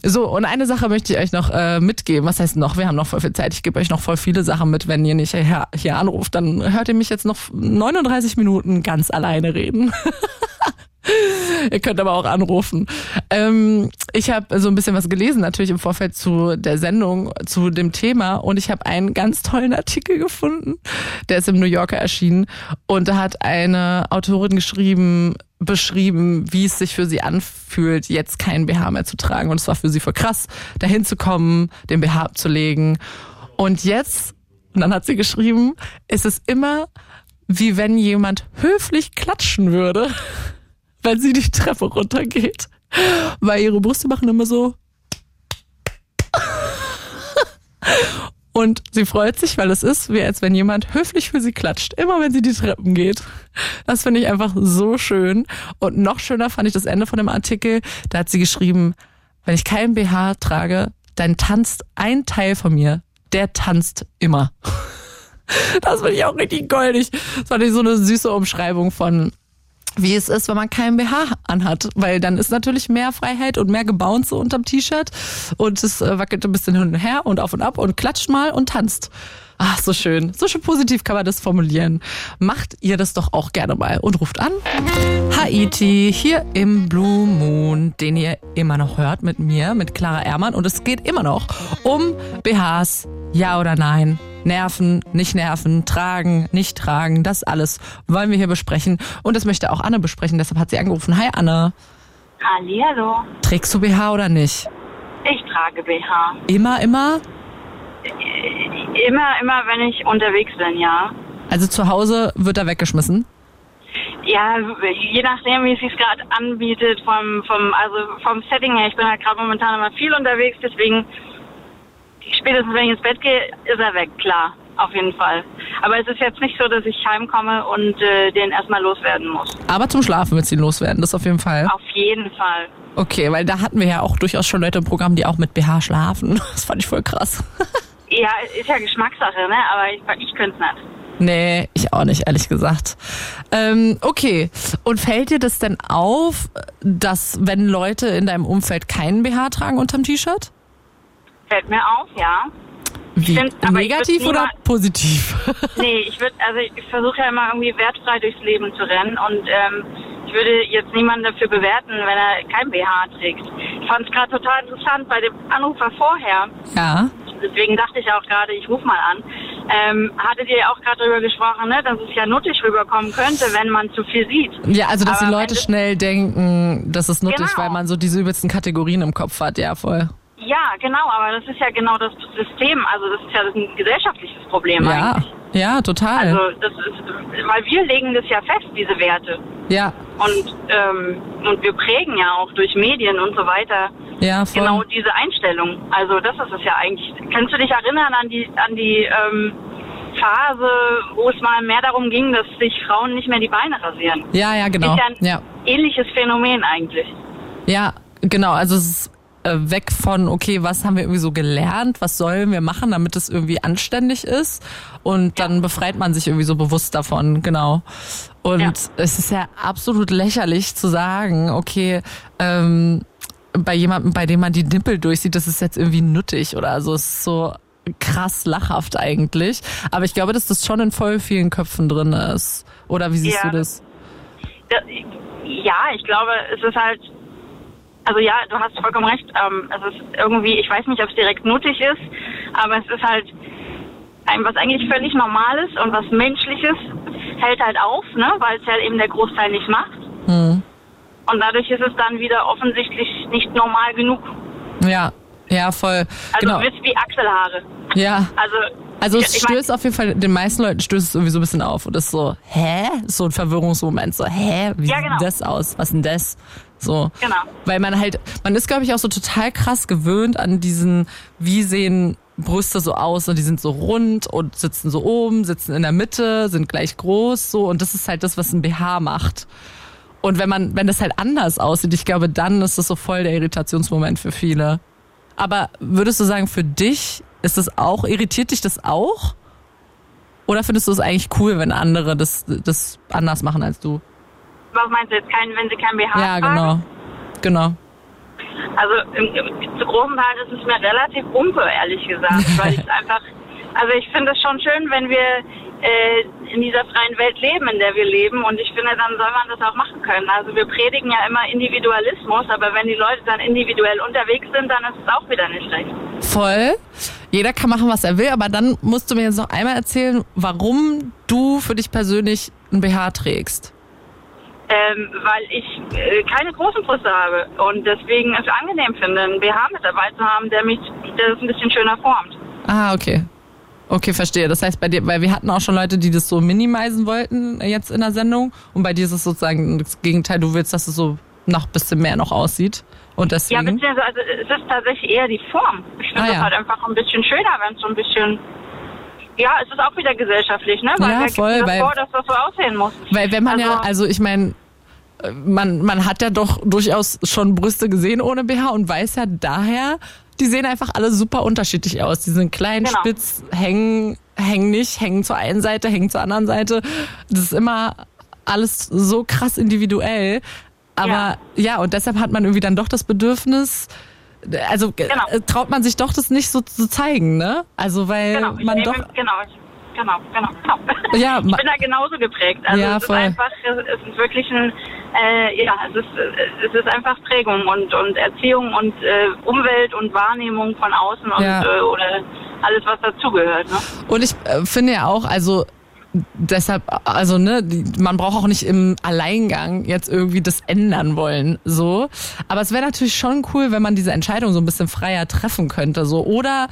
So, und eine Sache möchte ich euch noch äh, mitgeben. Was heißt noch? Wir haben noch voll viel Zeit. Ich gebe euch noch voll viele Sachen mit. Wenn ihr nicht hier, hier anruft, dann hört ihr mich jetzt noch 39 Minuten ganz alleine reden. Ihr könnt aber auch anrufen. Ähm, ich habe so ein bisschen was gelesen, natürlich im Vorfeld zu der Sendung, zu dem Thema. Und ich habe einen ganz tollen Artikel gefunden. Der ist im New Yorker erschienen. Und da hat eine Autorin geschrieben, beschrieben, wie es sich für sie anfühlt, jetzt keinen BH mehr zu tragen. Und es war für sie voll krass, dahin zu kommen, den BH abzulegen. Und jetzt, und dann hat sie geschrieben, ist es immer wie wenn jemand höflich klatschen würde, wenn sie die Treppe runtergeht. Weil ihre Brüste machen immer so. Und sie freut sich, weil es ist, wie als wenn jemand höflich für sie klatscht, immer wenn sie die Treppen geht. Das finde ich einfach so schön. Und noch schöner fand ich das Ende von dem Artikel. Da hat sie geschrieben, wenn ich keinen BH trage, dann tanzt ein Teil von mir, der tanzt immer. Das finde ich auch richtig goldig. Das war so eine süße Umschreibung von wie es ist, wenn man keinen BH anhat, weil dann ist natürlich mehr Freiheit und mehr Gebounce unterm T-Shirt und es äh, wackelt ein bisschen hin und her und auf und ab und klatscht mal und tanzt. Ach, so schön. So schön positiv kann man das formulieren. Macht ihr das doch auch gerne mal und ruft an. Haiti hier im Blue Moon, den ihr immer noch hört mit mir, mit Clara Ermann. Und es geht immer noch um BHs, ja oder nein. Nerven, nicht nerven, tragen, nicht tragen, das alles wollen wir hier besprechen. Und das möchte auch Anne besprechen, deshalb hat sie angerufen. Hi Anne. Hallihallo. Trägst du BH oder nicht? Ich trage BH. Immer, immer? Immer, immer, wenn ich unterwegs bin, ja. Also zu Hause wird er weggeschmissen? Ja, je nachdem, wie es sich gerade anbietet, vom, vom, also vom Setting her. Ich bin halt gerade momentan immer viel unterwegs, deswegen spätestens wenn ich ins Bett gehe, ist er weg, klar. Auf jeden Fall. Aber es ist jetzt nicht so, dass ich heimkomme und äh, den erstmal loswerden muss. Aber zum Schlafen wird sie loswerden, das auf jeden Fall. Auf jeden Fall. Okay, weil da hatten wir ja auch durchaus schon Leute im Programm, die auch mit BH schlafen. Das fand ich voll krass. Ja, ist ja Geschmackssache, ne? Aber ich, ich könnte es nicht. Nee, ich auch nicht, ehrlich gesagt. Ähm, okay. Und fällt dir das denn auf, dass wenn Leute in deinem Umfeld keinen BH tragen unterm T-Shirt? Fällt mir auf, ja. Wie? find- Negativ oder niemals- positiv? Nee, ich würde, also ich versuche ja immer irgendwie wertfrei durchs Leben zu rennen und ähm, ich würde jetzt niemanden dafür bewerten, wenn er kein BH trägt. Ich fand es gerade total interessant bei dem Anrufer vorher. ja. Deswegen dachte ich auch gerade, ich rufe mal an. Ähm, hattet ihr ja auch gerade darüber gesprochen, ne, dass es ja nuttig rüberkommen könnte, wenn man zu viel sieht. Ja, also dass Aber die Leute schnell denken, das ist nuttig, Genau. weil man so diese übelsten Kategorien im Kopf hat. Ja, voll. Ja, genau, aber das ist ja genau das System. Also das ist ja ein gesellschaftliches Problem Ja, eigentlich. ja, total. Also das ist, weil wir legen das ja fest, diese Werte. ja, Und, ähm, und wir prägen ja auch durch Medien und so weiter ja, voll. genau diese Einstellung. Also das ist es ja eigentlich. Kannst du dich erinnern an die an die ähm, Phase, wo es mal mehr darum ging, dass sich Frauen nicht mehr die Beine rasieren? Ja, ja, genau. Ist ja ein Ja. ähnliches Phänomen eigentlich. Ja, genau. Also es ist weg von, okay, was haben wir irgendwie so gelernt, was sollen wir machen, damit es irgendwie anständig ist. Und dann befreit man sich irgendwie so bewusst davon, genau. Und Ja. es ist ja absolut lächerlich zu sagen, okay, ähm, bei jemandem, bei dem man die Nippel durchsieht, das ist jetzt irgendwie nuttig oder so. Es ist so krass lachhaft eigentlich. Aber ich glaube, dass das schon in voll vielen Köpfen drin ist. Oder wie siehst Ja. du das? Da- Ja, ich glaube, es ist halt, also ja, du hast vollkommen recht. Ähm, es ist irgendwie, ich weiß nicht, ob es direkt nötig ist, aber es ist halt ein, was eigentlich völlig Normales und was Menschliches hält halt auf, ne, weil es ja eben der Großteil nicht macht. Hm. Und dadurch ist es dann wieder offensichtlich nicht normal genug. Ja, ja, voll. Also genau. wisst wie Achselhaare. Ja. Also, Also es ich mein- stößt auf jeden Fall, den meisten Leuten stößt es irgendwie so ein bisschen auf und ist so, hä? So ein Verwirrungsmoment, so, hä? Wie Ja, sieht genau. das aus? Was denn das? So. Genau. Weil man halt, man ist glaube ich auch so total krass gewöhnt an diesen, wie sehen Brüste so aus und die sind so rund und sitzen so oben, sitzen in der Mitte, sind gleich groß, so und das ist halt das, was ein BH macht. Und wenn man, wenn das halt anders aussieht, ich glaube, dann ist das so voll der Irritationsmoment für viele. Aber würdest du sagen, für dich ist das auch, irritiert dich das auch? Oder findest du es eigentlich cool, wenn andere das, das anders machen als du? Was meinst du jetzt, kein, wenn sie kein BH Ja, tragen? genau. Genau. Also im, im, zu großen Teil ist es mir relativ umpe, ehrlich gesagt, weil ich einfach, also ich finde es schon schön, wenn wir äh, in dieser freien Welt leben, in der wir leben und ich finde, dann soll man das auch machen können. Also wir predigen ja immer Individualismus, aber wenn die Leute dann individuell unterwegs sind, dann ist es auch wieder nicht recht. Voll. Jeder kann machen, was er will, aber dann musst du mir jetzt noch einmal erzählen, warum du für dich persönlich ein BH trägst. Ähm, weil ich äh, keine großen Brüste habe und deswegen es angenehm finde, einen BH mit dabei zu haben, der mich, der es ein bisschen schöner formt. Ah, okay. Okay, verstehe. Das heißt, bei dir, weil wir hatten auch schon Leute, die das so minimisen wollten äh, jetzt in der Sendung und bei dir ist es sozusagen das Gegenteil. Du willst, dass es so noch ein bisschen mehr noch aussieht. Und Ja, deswegen. beziehungsweise also, es ist tatsächlich eher die Form. Ich finde Ah, das ja. halt einfach ein bisschen schöner, wenn es so ein bisschen. Ja, es ist auch wieder gesellschaftlich, ne? Weil Ja, voll, das weil- vor, dass das so aussehen muss? Weil wenn man ja, Also- also ich meine, man, man hat ja doch durchaus schon Brüste gesehen ohne BH und weiß ja daher, die sehen einfach alle super unterschiedlich aus. Die sind klein, Genau. spitz, hängen, hängen nicht, hängen zur einen Seite, hängen zur anderen Seite. Das ist immer alles so krass individuell. Aber ja, und deshalb hat man irgendwie dann doch das Bedürfnis, also Genau. äh, traut man sich doch das nicht so zu zeigen, ne? Also weil Genau, man nehme, doch genau, ich, genau, genau, genau. Ja, ich bin da genauso geprägt. Also Ja, es voll. ist einfach, es ist wirklich ein, äh, ja, es ist, es ist einfach Prägung und, und Erziehung und äh, Umwelt und Wahrnehmung von außen und Ja. äh, oder alles, was dazugehört. Ne? Und ich äh, finde ja auch, also deshalb, also ne, man braucht auch nicht im Alleingang jetzt irgendwie das ändern wollen, so. Aber es wäre natürlich schon cool, wenn man diese Entscheidung so ein bisschen freier treffen könnte, so. Oder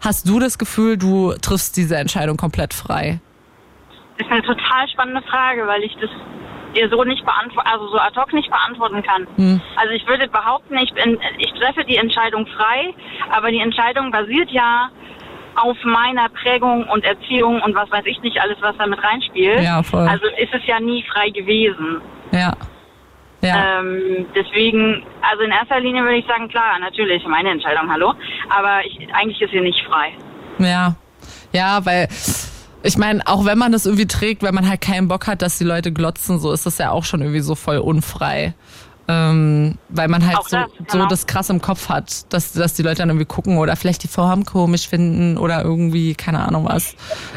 hast du das Gefühl, du triffst diese Entscheidung komplett frei? ist eine total spannende Frage, weil ich das dir so nicht beantworten, also so ad hoc nicht beantworten kann. Hm. Also ich würde behaupten, ich bin, ich treffe die Entscheidung frei, aber die Entscheidung basiert ja auf meiner Prägung und Erziehung und was weiß ich nicht alles, was da mit reinspielt. Ja, voll. Also ist es ja nie frei gewesen. Ja. Ja. Ähm, deswegen, also in erster Linie würde ich sagen, klar, natürlich, meine Entscheidung, hallo. Aber ich, eigentlich ist sie nicht frei. Ja. Ja, weil ich meine, auch wenn man das irgendwie trägt, wenn man halt keinen Bock hat, dass die Leute glotzen, so ist das ja auch schon irgendwie so voll unfrei. Ähm, weil man halt Auch so, das, so genau. das krass im Kopf hat, dass, dass die Leute dann irgendwie gucken oder vielleicht die Form komisch finden oder irgendwie, keine Ahnung was,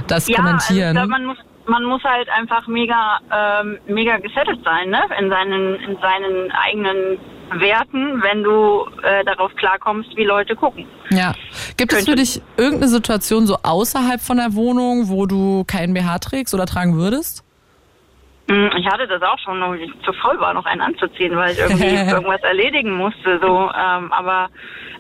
das ja, kommentieren. Also man muss man muss halt einfach mega ähm, mega gesettelt sein, ne? In seinen in seinen eigenen Werten, wenn du äh, darauf klarkommst, wie Leute gucken. ja. Gibt es für könnte- dich irgendeine Situation so außerhalb von der Wohnung, wo du keinen BH trägst oder tragen würdest? Mm, Ich hatte das auch schon, wo ich zu voll war, noch einen anzuziehen, weil ich irgendwie irgendwas erledigen musste. So, ähm, aber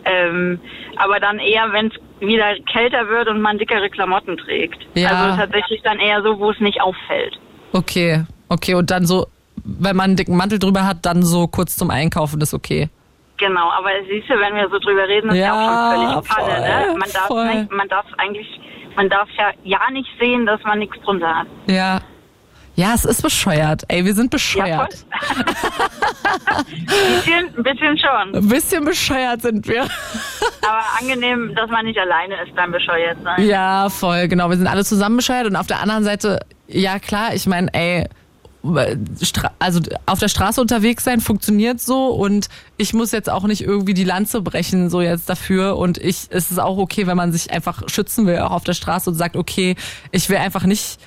ähm, aber dann eher, wenn es wieder kälter wird und man dickere Klamotten trägt. Ja. Also tatsächlich dann eher so, wo es nicht auffällt. Okay, okay. Und dann so, wenn man einen dicken Mantel drüber hat, dann so kurz zum Einkaufen ist okay. Genau, aber siehst du, wenn wir so drüber reden, ist ja, Ja, auch schon völlig Panne, ne? Man darf voll. nicht, man darf eigentlich, man darf ja ja nicht sehen, dass man nichts drunter hat. Ja. Ja, es ist bescheuert. Ey, wir sind Ja, bescheuert. ein bisschen, bisschen schon. Ein bisschen bescheuert sind wir. Aber angenehm, dass man nicht alleine ist beim bescheuert sein. Ja, voll, genau. Wir sind alle zusammen bescheuert und auf der anderen Seite, ja klar, ich meine, ey, also auf der Straße unterwegs sein funktioniert so und ich muss jetzt auch nicht irgendwie die Lanze brechen so jetzt dafür und ich es ist auch okay, wenn man sich einfach schützen will auch auf der Straße und sagt, okay, ich will einfach nicht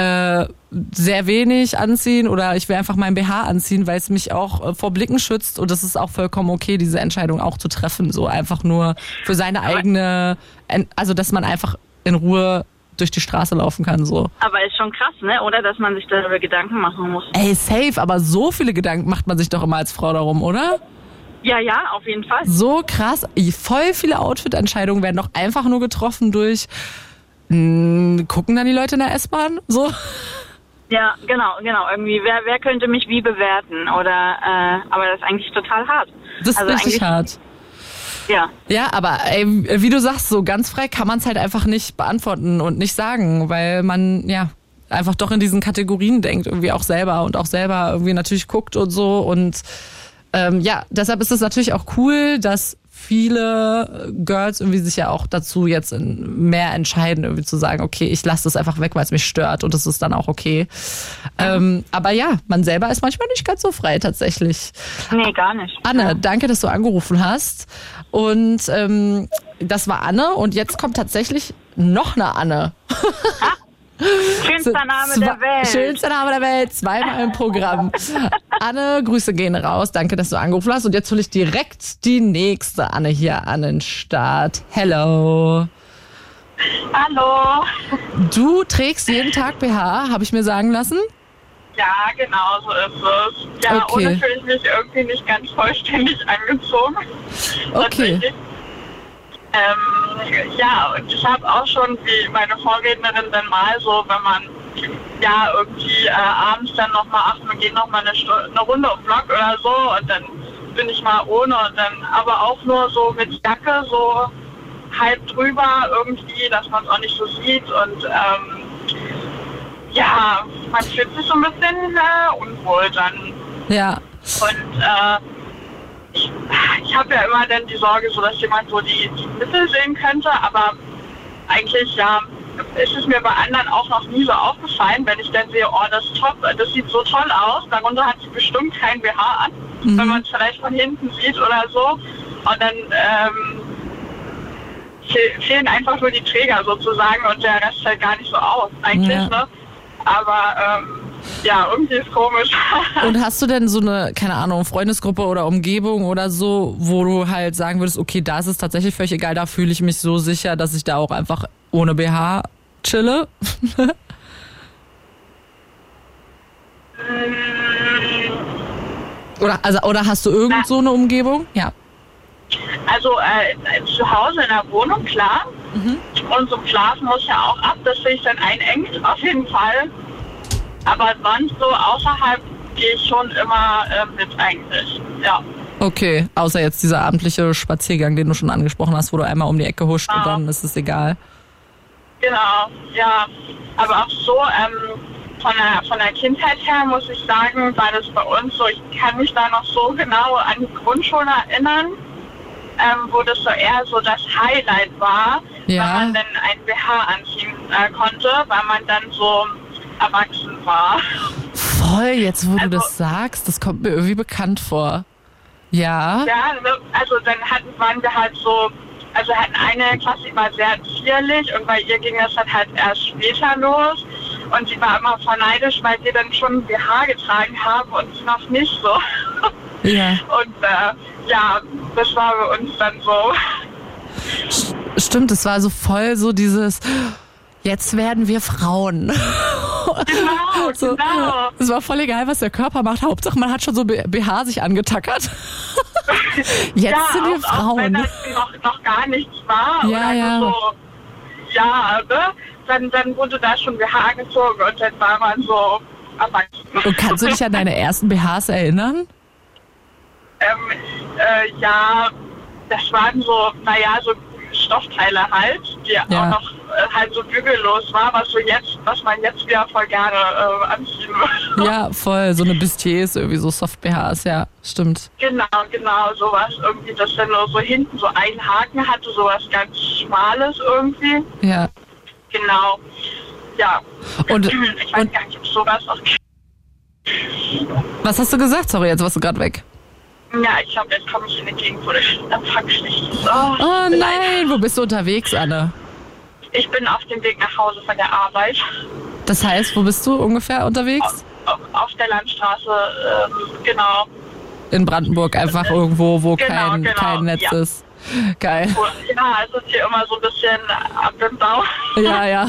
äh, sehr wenig anziehen oder ich will einfach mein BH anziehen, weil es mich auch äh, vor Blicken schützt und das ist auch vollkommen okay, diese Entscheidung auch zu treffen, so einfach nur für seine eigene, en- also dass man einfach in Ruhe durch die Straße laufen kann, so. Aber ist schon krass, ne? Oder dass man sich darüber Gedanken machen muss. Ey, safe, aber so viele Gedanken macht man sich doch immer als Frau darum, oder? Ja, ja, auf jeden Fall. So krass. Voll viele Outfit-Entscheidungen werden doch einfach nur getroffen durch, mh, gucken dann die Leute in der S-Bahn? So? Ja, genau, genau. Irgendwie, wer, wer könnte mich wie bewerten? Oder, äh, aber das ist eigentlich total hart. Das ist Also richtig hart. Ja. Ja, aber ey, wie du sagst, so ganz frei kann man es halt einfach nicht beantworten und nicht sagen, weil man ja einfach doch in diesen Kategorien denkt, irgendwie auch selber und auch selber irgendwie natürlich guckt und so. Und ähm, ja, deshalb ist es natürlich auch cool, dass viele Girls irgendwie sich ja auch dazu jetzt mehr entscheiden, irgendwie zu sagen, okay, ich lasse das einfach weg, weil es mich stört und das ist dann auch okay. Ähm, aber ja, man selber ist manchmal nicht ganz so frei tatsächlich. Nee, gar nicht. Anne, danke, dass du angerufen hast. Und ähm, das war Anne und jetzt kommt tatsächlich noch eine Anne. Schönster Name der Welt. Schönster Name der Welt, zweimal im Programm. Anne, Grüße gehen raus. Danke, dass du angerufen hast. Und jetzt hole ich direkt die nächste Anne hier an den Start. Hello. Hallo. Du trägst jeden Tag BH, habe ich mir sagen lassen. Ja, genau so ist es. Ja, Okay. ohne fühle ich mich irgendwie nicht ganz vollständig angezogen. Okay. Tatsächlich. Ähm, ja, und ich habe auch schon, wie meine Vorrednerin dann mal so, wenn man ja, irgendwie äh, abends dann nochmal, ach, wir gehen nochmal eine, Stu- eine Runde um Block oder so und dann bin ich mal ohne und dann aber auch nur so mit Jacke, so halb drüber irgendwie, dass man es auch nicht so sieht und ähm, ja, man fühlt sich so ein bisschen äh, unwohl dann. Ja. Und äh, ich, ich habe ja immer dann die Sorge, so dass jemand so die, die Mittel sehen könnte, aber eigentlich ja ist es mir bei anderen auch noch nie so aufgefallen, wenn ich dann sehe, oh, das top, das sieht so toll aus, darunter hat sie bestimmt kein BH an, wenn man es vielleicht von hinten sieht oder so. Und dann ähm, fe fehlen einfach nur die Träger sozusagen und der Rest fällt gar nicht so aus, eigentlich, Ja. ne? Aber ähm, ja, irgendwie ist komisch. Und hast du denn so eine, keine Ahnung, Freundesgruppe oder Umgebung oder so, wo du halt sagen würdest, okay, da ist es tatsächlich völlig egal, da fühle ich mich so sicher, dass ich da auch einfach ohne BH chille? oder, also, oder hast du irgend so eine Umgebung? Ja. Also äh, zu Hause in der Wohnung, klar. Und zum Schlafen muss ja auch ab, dass sich dann einengt, auf jeden Fall. Aber sonst so außerhalb gehe ich schon immer äh, mit eigentlich. Ja. Okay, außer jetzt dieser abendliche Spaziergang, den du schon angesprochen hast, wo du einmal um die Ecke huscht und dann ist es egal. Genau, ja. Aber auch so, ähm, von der, von der Kindheit her muss ich sagen, war das bei uns so, ich kann mich da noch so genau an die Grundschule erinnern, ähm, wo das so eher so das Highlight war, Ja. wenn man dann ein BH anziehen äh, konnte, weil man dann so erwachsen war. Voll, jetzt wo du das sagst, das kommt mir irgendwie bekannt vor. Ja. Ja, also dann hatten, waren wir halt so, also hatten eine Klasse, die war sehr zierlich und bei ihr ging das dann halt erst später los. Und sie war immer voll neidisch, weil wir dann schon BH getragen haben und sie noch nicht so. Ja. Und äh, ja, das war bei uns dann so. Stimmt, es war so voll so dieses, jetzt werden wir Frauen. Genau, so, genau. Es war voll egal, was der Körper macht. Hauptsache, man hat schon so BH sich angetackert. Jetzt ja, sind wir auch, Auch wenn Frauen. das noch, noch gar nichts war Ja, oder ja. so. Ja, ne? Dann, dann wurde da schon BH gezogen und dann war man so erwachsen. Und kannst du dich an deine ersten BHs erinnern? Ähm, äh, ja, das waren so, naja, so Stoffteile halt, die Ja. auch noch äh, halt so bügellos war, was so jetzt, was man jetzt wieder voll gerne äh, anziehen würde. Ja, voll. So eine Bustiers, irgendwie so Soft-BHs, ja, stimmt. Genau, genau, sowas irgendwie, das dann nur so hinten so einen Haken hatte, sowas ganz Schmales irgendwie. Ja. Genau. Ja. Und- ich weiß gar nicht, ob sowas noch. Was hast du gesagt? Sorry, jetzt warst du gerade weg. Ja, ich glaube, jetzt komme ich in die Gegend, wo der Empfang schlecht ist. Oh, Oh nein, wo bist du unterwegs, Anne? Ich bin auf dem Weg nach Hause von der Arbeit. Das heißt, wo bist du ungefähr unterwegs? Auf, auf der Landstraße, ähm, genau. In Brandenburg, einfach irgendwo, wo Genau, kein, genau, kein Netz ja. ist. Geil. Ja, es ist hier immer so ein bisschen ab dem Bau. Ja, ja.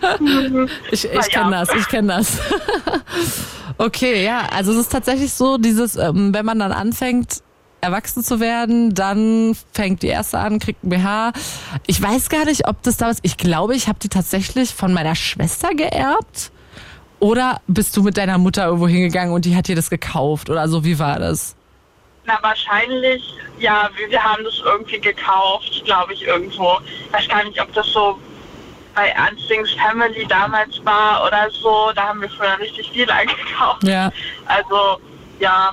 Ich, ich Na kenne ja. das, ich kenne das. Okay, ja, also es ist tatsächlich so, dieses, ähm, wenn man dann anfängt, erwachsen zu werden, dann fängt die erste an, kriegt ein BH. Ich weiß gar nicht, ob das damals, ich glaube, ich habe die tatsächlich von meiner Schwester geerbt. Oder bist du mit deiner Mutter irgendwo hingegangen und die hat dir das gekauft oder so? Wie war das? Na, wahrscheinlich, ja, wir, haben das irgendwie gekauft, glaube ich, irgendwo. Ich weiß gar nicht, ob das so bei Ernstings Family damals war oder so. Da haben wir früher richtig viel eingekauft. Ja. Also, ja,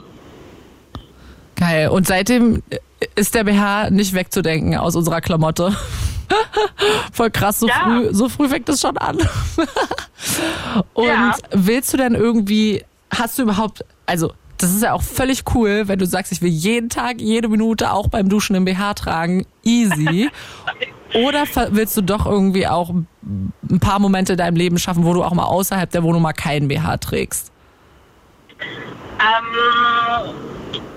Geil. Und seitdem ist der BH nicht wegzudenken aus unserer Klamotte. Voll krass, so Ja. früh, so früh fängt es schon an. Und Ja. willst du denn irgendwie, hast du überhaupt, also das ist ja auch völlig cool, wenn du sagst, ich will jeden Tag, jede Minute auch beim Duschen im BH tragen, easy. Oder willst du doch irgendwie auch ein paar Momente in deinem Leben schaffen, wo du auch mal außerhalb der Wohnung mal keinen BH trägst? Ähm,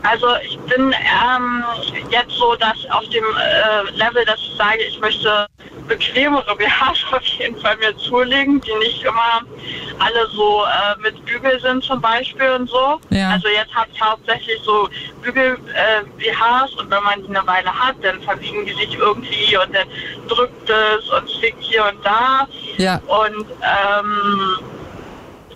also ich bin ähm, jetzt so, dass auf dem äh, Level, dass ich sage, ich möchte bequemere BHs auf jeden Fall mir zulegen, die nicht immer alle so äh, mit Bügel sind zum Beispiel und so. Ja. Also jetzt habe ich hauptsächlich so Bügel-BHs und wenn man die eine Weile hat, dann verbiegen die sich irgendwie und dann drückt es und zwickt hier und da. Ja. Und ähm,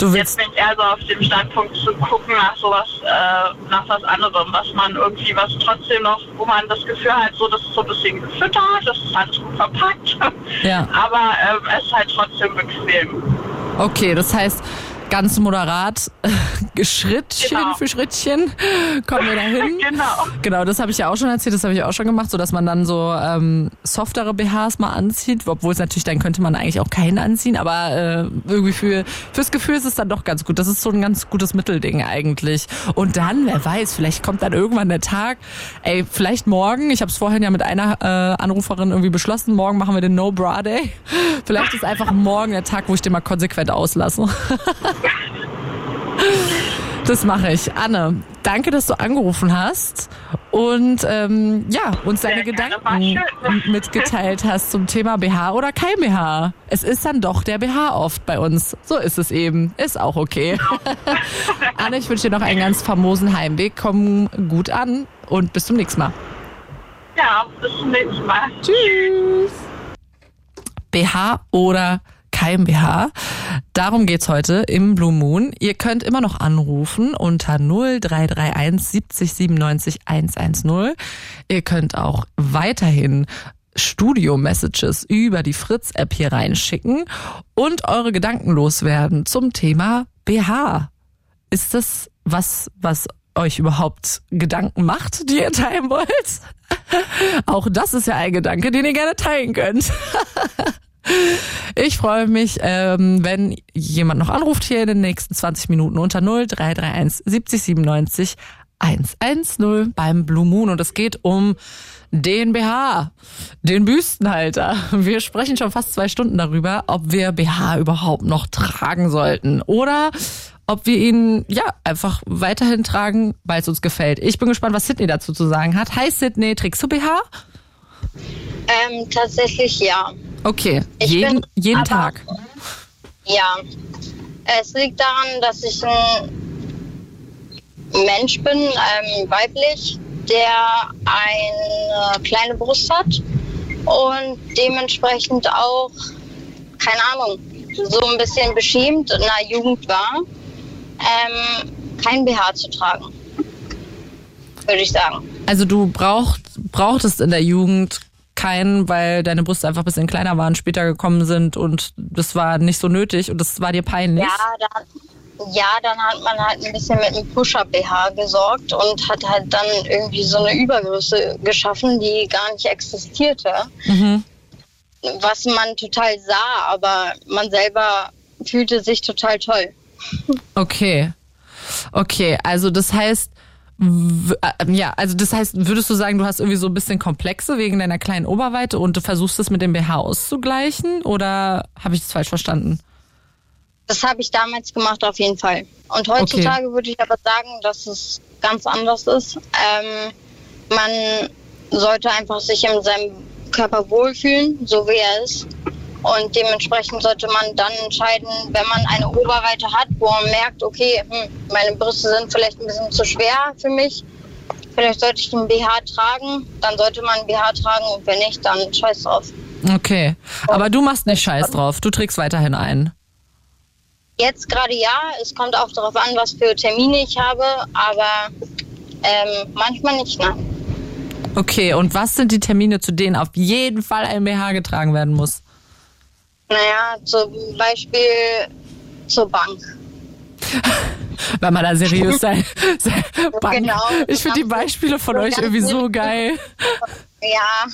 jetzt bin ich eher so auf dem Standpunkt zu gucken nach sowas, äh, nach was anderem, was man irgendwie, was trotzdem noch, wo man das Gefühl hat, so, das ist so ein bisschen gefüttert, das ist alles gut verpackt. Ja. Aber ähm, es ist halt trotzdem bequem. Okay, das heißt, ganz moderat, Schrittchen Genau. für Schrittchen kommen wir dahin. genau. Genau, das habe ich ja auch schon erzählt, das habe ich auch schon gemacht, so dass man dann so ähm, softere BHs mal anzieht, obwohl es natürlich dann könnte man eigentlich auch keinen anziehen, aber äh, irgendwie für fürs Gefühl ist es dann doch ganz gut. Das ist so ein ganz gutes Mittelding eigentlich. Und dann, wer weiß, vielleicht kommt dann irgendwann der Tag, ey, vielleicht morgen, ich habe es vorhin ja mit einer äh, Anruferin irgendwie beschlossen, morgen machen wir den No Bra Day. Vielleicht ist einfach morgen der Tag, wo ich den mal konsequent auslasse. Das mache ich. Anne, danke, dass du angerufen hast und ähm, ja, uns deine Gedanken mitgeteilt hast zum Thema BH oder kein BH. Es ist dann doch der BH oft bei uns. So ist es eben. Ist auch okay. Anne, ich wünsche dir noch einen ganz famosen Heimweg. Komm gut an und bis zum nächsten Mal. Ja, bis zum nächsten Mal. Tschüss. BH oder kein BH. Darum geht's heute im Blue Moon. Ihr könnt immer noch anrufen unter 0331 70 97 110. Ihr könnt auch weiterhin Studio-Messages über die Fritz-App hier reinschicken und eure Gedanken loswerden zum Thema BH. Ist das was, was euch überhaupt Gedanken macht, die ihr teilen wollt? Auch das ist ja ein Gedanke, den ihr gerne teilen könnt. Ich freue mich, ähm, wenn jemand noch anruft hier in den nächsten 20 Minuten unter 0331 70 97 110 beim Blue Moon und es geht um den BH, den Büstenhalter. Wir sprechen schon fast zwei Stunden darüber, ob wir BH überhaupt noch tragen sollten oder ob wir ihn ja einfach weiterhin tragen, weil es uns gefällt. Ich bin gespannt, was Sydney dazu zu sagen hat. Hi Sydney, trägst du BH? Ähm, tatsächlich ja. Okay, Ich jeden, bin jeden aber- Tag. Ja. Es liegt daran, dass ich ein Mensch bin, ähm, weiblich, der eine kleine Brust hat und dementsprechend auch, keine Ahnung, so ein bisschen beschämt in der Jugend war, ähm, kein BH zu tragen. Würde ich sagen. Also du braucht, brauchtest in der Jugend keinen, weil deine Brüste einfach ein bisschen kleiner waren, später gekommen sind und das war nicht so nötig und das war dir peinlich. Ja, dann, ja, dann hat man halt ein bisschen mit einem Push-Up-BH gesorgt und hat halt dann irgendwie so eine Übergröße geschaffen, die gar nicht existierte. Mhm. Was man total sah, aber man selber fühlte sich total toll. Okay. Okay, also das heißt, ja, also das heißt, würdest du sagen, du hast irgendwie so ein bisschen Komplexe wegen deiner kleinen Oberweite und du versuchst es mit dem BH auszugleichen oder habe ich das falsch verstanden? Das habe ich damals gemacht, auf jeden Fall. Und heutzutage würde ich aber sagen, dass es ganz anders ist. Ähm, man sollte einfach sich in seinem Körper wohlfühlen, so wie er ist. Und dementsprechend sollte man dann entscheiden, wenn man eine Oberweite hat, wo man merkt, okay, hm, meine Brüste sind vielleicht ein bisschen zu schwer für mich. Vielleicht sollte ich einen BH tragen, dann sollte man einen BH tragen und wenn nicht, dann scheiß drauf. Okay, aber du machst nicht scheiß drauf, du trägst weiterhin ein. Jetzt gerade ja, es kommt auch darauf an, was für Termine ich habe, aber ähm, manchmal nicht, nein. Okay, und was sind die Termine, zu denen auf jeden Fall ein BH getragen werden muss? Naja, zum Beispiel zur Bank. Weil man da seriös sein. sein Bank. Genau. Ich finde die Beispiele von euch irgendwie so geil. Ja,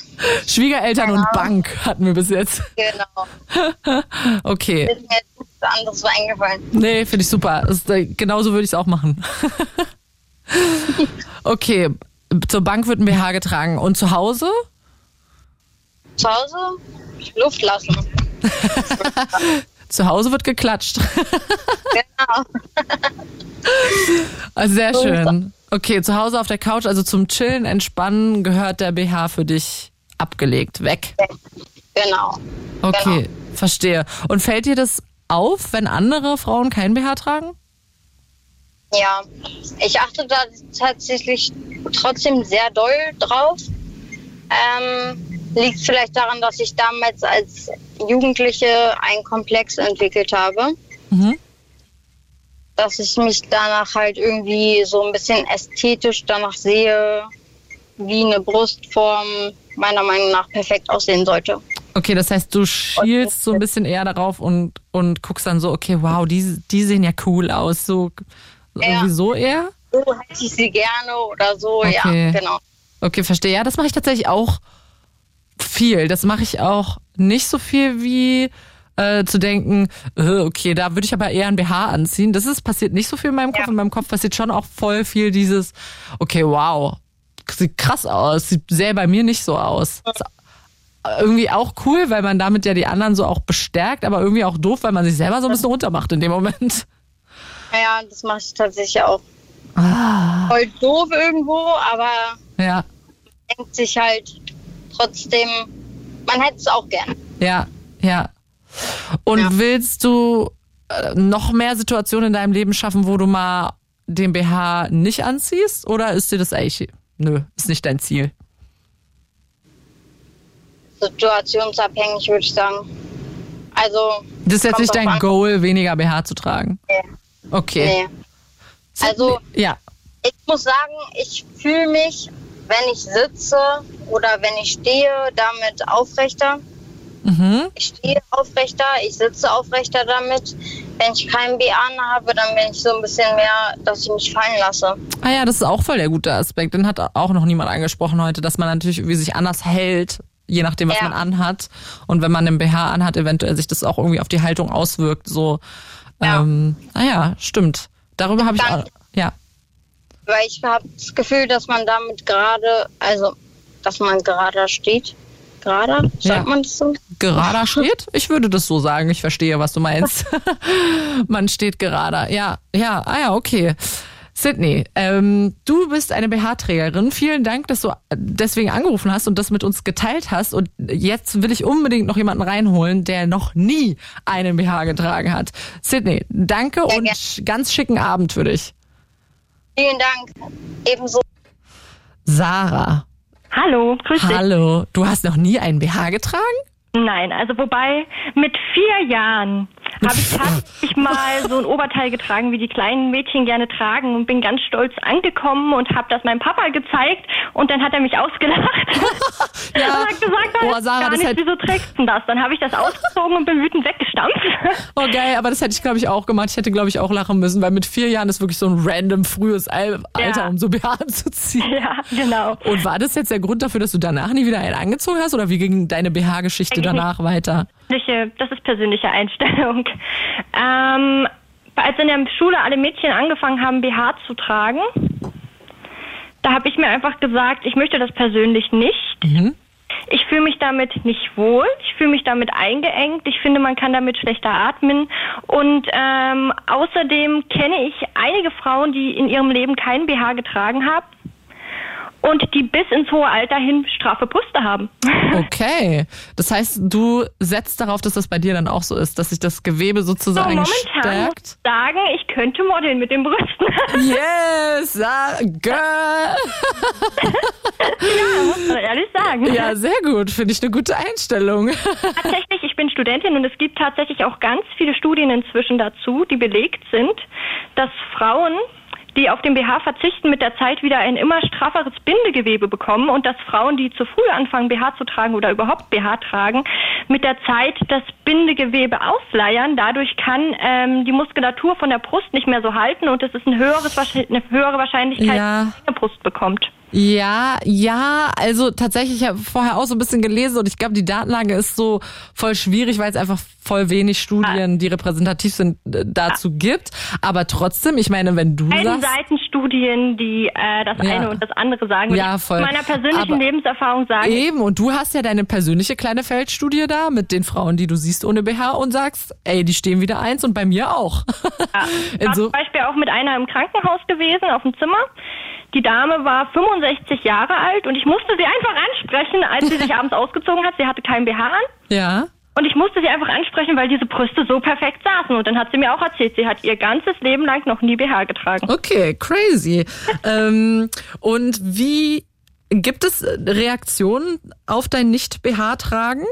Schwiegereltern und Bank hatten wir bis jetzt. genau. Okay. Ist mir jetzt nichts anderes eingefallen. Nee, finde ich super. Das, äh, genauso würde ich es auch machen. okay, zur Bank wird ein BH getragen. Und zu Hause? Zu Hause Luft lassen. Zu Hause wird geklatscht. Genau. Also sehr schön. Okay, zu Hause auf der Couch, also zum Chillen, Entspannen, gehört der BH für dich abgelegt, weg. Genau. Okay, verstehe. Und fällt dir das auf, wenn andere Frauen kein BH tragen? Ja, ich achte da tatsächlich trotzdem sehr doll drauf. Ähm, liegt vielleicht daran, dass ich damals als Jugendliche einen Komplex entwickelt habe. Mhm. Dass ich mich danach halt irgendwie so ein bisschen ästhetisch danach sehe, wie eine Brustform meiner Meinung nach perfekt aussehen sollte. Okay, das heißt, du schielst so ein bisschen eher darauf und, und guckst dann so, okay, wow, die, die sehen ja cool aus. So, irgendwie so eher? So hätte ich sie gerne oder so, Okay. ja, genau. Okay, verstehe. Ja, das mache ich tatsächlich auch viel. Das mache ich auch nicht so viel wie äh, zu denken, äh, okay, da würde ich aber eher ein BH anziehen. Das ist passiert nicht so viel in meinem Kopf. In meinem Kopf passiert schon auch voll viel dieses, okay, wow, sieht krass aus, sieht sehr bei mir nicht so aus. Ist irgendwie auch cool, weil man damit ja die anderen so auch bestärkt, aber irgendwie auch doof, weil man sich selber so ein bisschen runtermacht in dem Moment. Ja, das mache ich tatsächlich auch. Ah. Voll doof irgendwo, aber Ja, denkt sich halt trotzdem, man hätte es auch gern. ja, ja. Und willst du äh, noch mehr Situationen in deinem Leben schaffen, wo du mal den BH nicht anziehst? Oder ist dir das eigentlich, nö, ist nicht dein Ziel? Situationsabhängig würde ich sagen. Also. Das ist jetzt nicht dein an. Goal, weniger BH zu tragen? Nee. Okay. Nee. Also, Ja. ich muss sagen, ich fühle mich, wenn ich sitze oder wenn ich stehe, damit aufrechter. Mhm. Ich stehe aufrechter, ich sitze aufrechter damit. Wenn ich keinen BA habe, dann bin ich so ein bisschen mehr, dass ich mich fallen lasse. Ah ja, das ist auch voll der gute Aspekt. Den hat auch noch niemand angesprochen heute, dass man natürlich irgendwie sich anders hält, je nachdem, was man anhat. Und wenn man einen BH anhat, eventuell sich das auch irgendwie auf die Haltung auswirkt. So, ähm, ah ja, stimmt. Darüber habe ich auch, ja. Weil ich habe das Gefühl, dass man damit gerade, also, dass man gerade steht. Gerade? Sagt Ja. man das so? Gerader steht? Ich würde das so sagen. Ich verstehe, was du meinst. Man steht gerader. Ja, ja, ah ja, okay. Sydney, ähm, du bist eine BH-Trägerin. Vielen Dank, dass du deswegen angerufen hast und das mit uns geteilt hast. Und jetzt will ich unbedingt noch jemanden reinholen, der noch nie einen BH getragen hat. Sydney, danke und ganz schicken Abend für dich. Vielen Dank. Ebenso. Sarah. Hallo, grüß dich. Hallo. Du hast noch nie einen BH getragen? Nein, also wobei mit vier Jahren habe ich tatsächlich mal so ein Oberteil getragen, wie die kleinen Mädchen gerne tragen und bin ganz stolz angekommen und habe das meinem Papa gezeigt und dann hat er mich ausgelacht. ja. und hat gesagt, oh, Sarah, gar das nicht, wieso trägst du das? Dann habe ich das ausgezogen und bin wütend weggestampft. Oh geil, aber das hätte ich glaube ich auch gemacht. Ich hätte glaube ich auch lachen müssen, weil mit vier Jahren ist wirklich so ein random frühes Al Alter, Ja. um so BH anzuziehen. Ja, genau. Und war das jetzt der Grund dafür, dass du danach nie wieder einen angezogen hast oder wie ging deine BH-Geschichte danach weiter? Persönliche, das ist persönliche Einstellung. Ähm, als in der Schule alle Mädchen angefangen haben, BH zu tragen, da habe ich mir einfach gesagt, ich möchte das persönlich nicht. Mhm. Ich fühle mich damit nicht wohl. Ich fühle mich damit eingeengt. Ich finde, man kann damit schlechter atmen. Und ähm, außerdem kenne ich einige Frauen, die in ihrem Leben keinen BH getragen haben und die bis ins hohe Alter hin straffe Brüste haben. Okay, das heißt, du setzt darauf, dass das bei dir dann auch so ist, dass sich das Gewebe So, sozusagen momentan muss stärkt. ich sagen, ich könnte modeln mit den Brüsten. Yes, ah, girl. ja, muss man ehrlich sagen. Ja, sehr gut. Finde ich eine gute Einstellung. Tatsächlich, ich bin Studentin und es gibt tatsächlich auch ganz viele Studien inzwischen dazu, die belegt sind, dass Frauen, die auf den BH verzichten, mit der Zeit wieder ein immer strafferes Bindegewebe bekommen und dass Frauen, die zu früh anfangen, BH zu tragen oder überhaupt BH tragen, mit der Zeit das Bindegewebe ausleiern. Dadurch kann ähm, die Muskulatur von der Brust nicht mehr so halten und es ist ein höheres, eine höhere Wahrscheinlichkeit, Ja. dass man eine Brust bekommt. Ja, ja, also tatsächlich, ich habe vorher auch so ein bisschen gelesen und ich glaube, die Datenlage ist so voll schwierig, weil es einfach voll wenig Studien, die repräsentativ sind, äh, dazu gibt. Aber trotzdem, ich meine, wenn du Beiden sagst, Seitenstudien, die äh, das Ja. eine und das andere sagen. Ja, ich voll. Aus meiner persönlichen Aber- Lebenserfahrung sagen, Eben, und du hast ja deine persönliche kleine Feldstudie da mit den Frauen, die du siehst ohne BH und sagst, ey, die stehen wieder eins und bei mir auch. ich war zum Beispiel auch mit einer im Krankenhaus gewesen, auf dem Zimmer. Die Dame war 65 Jahre alt und ich musste sie einfach ansprechen, als sie sich abends ausgezogen hat. Sie hatte keinen BH an. Ja. Und ich musste sie einfach ansprechen, weil diese Brüste so perfekt saßen. Und dann hat sie mir auch erzählt, sie hat ihr ganzes Leben lang noch nie BH getragen. Okay, crazy. ähm, und wie gibt es Reaktionen auf dein Nicht-BH-Tragen?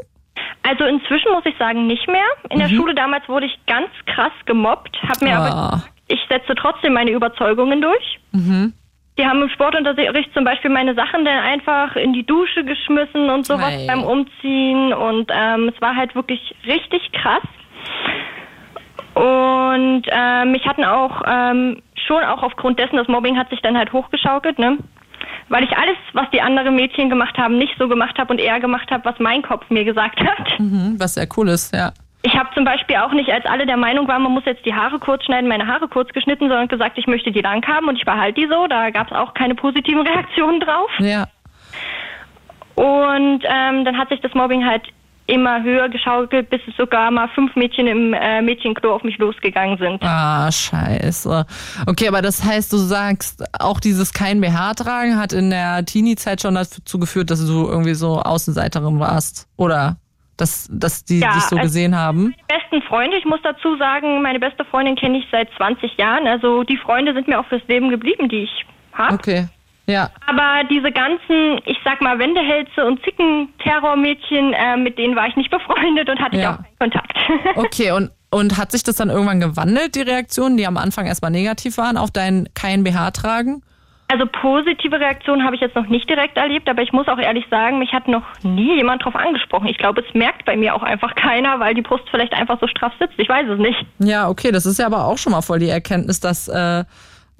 Also inzwischen muss ich sagen, nicht mehr. In der Mhm. Schule damals wurde ich ganz krass gemobbt, habe mir Ah. aber ich setze trotzdem meine Überzeugungen durch. Mhm. Die haben im Sportunterricht zum Beispiel meine Sachen dann einfach in die Dusche geschmissen und sowas Ei. beim Umziehen und ähm, es war halt wirklich richtig krass. Und äh, mich hatten auch ähm, schon auch aufgrund dessen, das Mobbing hat sich dann halt hochgeschaukelt, ne? Weil ich alles, was die anderen Mädchen gemacht haben, nicht so gemacht habe und eher gemacht habe, was mein Kopf mir gesagt hat. Mhm, was sehr cool ist, ja. Ich habe zum Beispiel auch nicht, als alle der Meinung waren, man muss jetzt die Haare kurz schneiden, meine Haare kurz geschnitten, sondern gesagt, ich möchte die lang haben und ich behalte die so. Da gab es auch keine positiven Reaktionen drauf. Ja. Und ähm, dann hat sich das Mobbing halt immer höher geschaukelt, bis es sogar mal fünf Mädchen im äh, Mädchenklo auf mich losgegangen sind. Ah, scheiße. Okay, aber das heißt, du sagst, auch dieses kein BH tragen hat in der Teenie-Zeit schon dazu geführt, dass du irgendwie so Außenseiterin warst. Oder dass, dass die Ja, dich so also- gesehen haben. Meine besten Freunde, ich muss dazu sagen, meine beste Freundin kenne ich seit 20 Jahren. Also die Freunde sind mir auch fürs Leben geblieben, die ich habe. Okay. Ja. Aber diese ganzen, ich sag mal, Wendehälse und Zickenterrormädchen, äh, mit denen war ich nicht befreundet und hatte Ja. ich auch keinen Kontakt. Okay, und, und hat sich das dann irgendwann gewandelt, die Reaktionen, die am Anfang erstmal negativ waren, auf dein kein BH tragen? Also positive Reaktionen habe ich jetzt noch nicht direkt erlebt, aber ich muss auch ehrlich sagen, mich hat noch nie jemand drauf angesprochen. Ich glaube, es merkt bei mir auch einfach keiner, weil die Brust vielleicht einfach so straff sitzt. Ich weiß es nicht. Ja, okay, das ist ja aber auch schon mal voll die Erkenntnis, dass, äh,